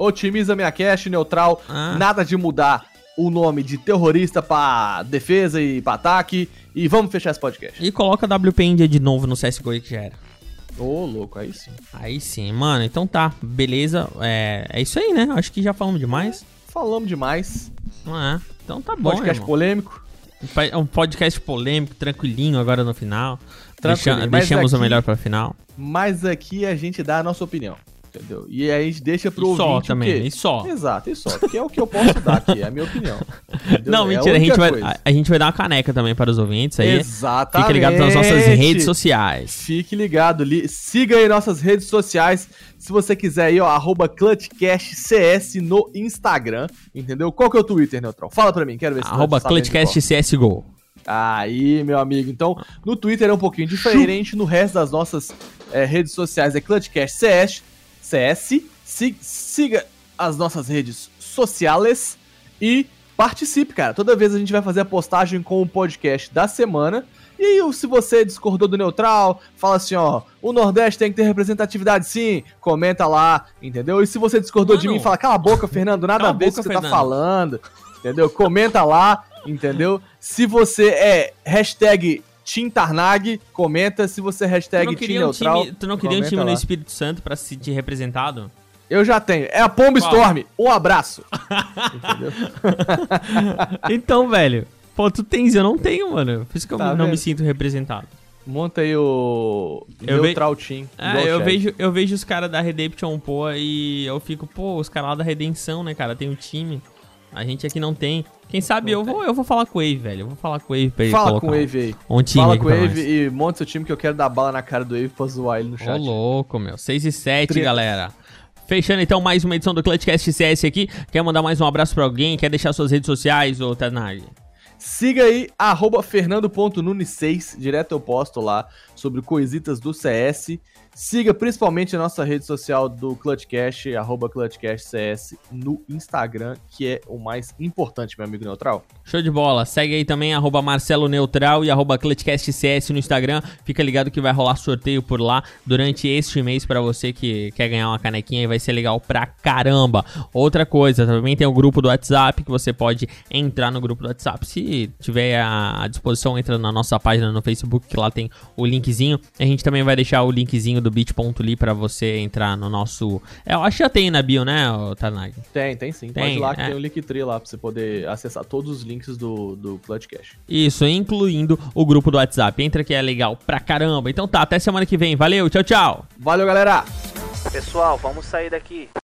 Otimiza minha cache, neutral. Ah. Nada de mudar o nome de terrorista pra defesa e pra ataque. E vamos fechar esse podcast. E coloca WP India de novo no CSGO aí que já era. Ô, louco, aí sim. Aí sim, mano. Então tá, beleza. É, é isso aí, né? Acho que já falamos demais. Falamos demais. Não é? Então tá bom, podcast irmão. polêmico. É um podcast polêmico, tranquilinho agora no final. Deixa- deixamos o aqui- melhor pra final. Mas aqui a gente dá a nossa opinião. Entendeu? E aí a gente deixa pro E só ouvinte o também, e só. Exato, e só. Que é o que eu posso dar aqui, é a minha opinião. Entendeu? Não, É mentira, a, gente única vai, a, a gente vai dar uma caneca também para os ouvintes aí. Exatamente. Fique ligado nas nossas redes sociais. Fique ligado, li- siga aí nossas redes sociais. Se você quiser aí, ó, arroba ClutchCastCS no Instagram, entendeu? Qual que é o Twitter, Neutral? Fala pra mim, quero ver se Arroba tá sabendo de Clutchcast CSGO. Aí, meu amigo. Então, no Twitter é um pouquinho diferente. No resto das nossas é, redes sociais é ClutchCast CS. CS. Si- siga as nossas redes sociais e participe, cara. Toda vez a gente vai fazer a postagem com o podcast da semana. E aí, se você discordou do neutral, fala assim, ó, o Nordeste tem que ter representatividade sim, comenta lá, entendeu? E se você discordou de Mano, mim, fala, cala a boca, Fernando, nada a ver com o que você tá falando, entendeu? Comenta lá, entendeu? Se você é hashtag Team Tarnag, comenta. Se você é hashtag não Team queria um Neutral, time, tu não queria um time no lá. Espírito Santo pra se sentir representado? Eu já tenho. É a Pomba Qual? Storm. Um abraço. então, velho. Pô, tu tens, eu não tenho, mano. Por isso que eu Tá não vendo? me sinto representado. Monta aí o Eu Neutral Team. É, eu o vejo, eu vejo os caras da Redemption, pô, e eu fico, pô, os caras lá da Redenção, né, cara, tem um time. A gente aqui não tem. Quem sabe eu vou, eu vou falar com o Wave, velho. Eu vou falar com o Wave pra ele Fala com o Wave aí. um time Fala com o Wave e monta seu time que eu quero dar bala na cara do Wave pra zoar ele no Ô, chat. louco, meu. 6 e 7, Treta. galera. Fechando então mais uma edição do Clutchcast CS aqui. Quer mandar mais um abraço pra alguém? Quer deixar suas redes sociais, ô Tanag? Siga aí, arroba fernando.nunes6, direto eu posto lá sobre coisitas do CS. Siga principalmente a nossa rede social do Clutchcast, arroba ClutchCastCS no Instagram, que é o mais importante, meu amigo Neutral. Show de bola. Segue aí também, arroba Marcelo Neutral e arroba ClutchCastCS no Instagram. Fica ligado que vai rolar sorteio por lá durante este mês pra você que quer ganhar uma canequinha e vai ser legal pra caramba. Outra coisa, também tem o grupo do WhatsApp que você pode entrar no grupo do WhatsApp. Se tiver à disposição, entra na nossa página no Facebook que lá tem o linkzinho. A gente também vai deixar o linkzinho do bit.ly pra você entrar no nosso... É, eu acho que já tem na bio, né, ô Tanag? Tem, tem sim. Tem, Pode ir lá que é. tem o Linktree lá pra você poder acessar todos os links do, do Clutchcast. Isso, incluindo o grupo do WhatsApp. Entra que é legal pra caramba. Então tá, até semana que vem. Valeu, tchau, tchau. Valeu, galera! Pessoal, vamos sair daqui.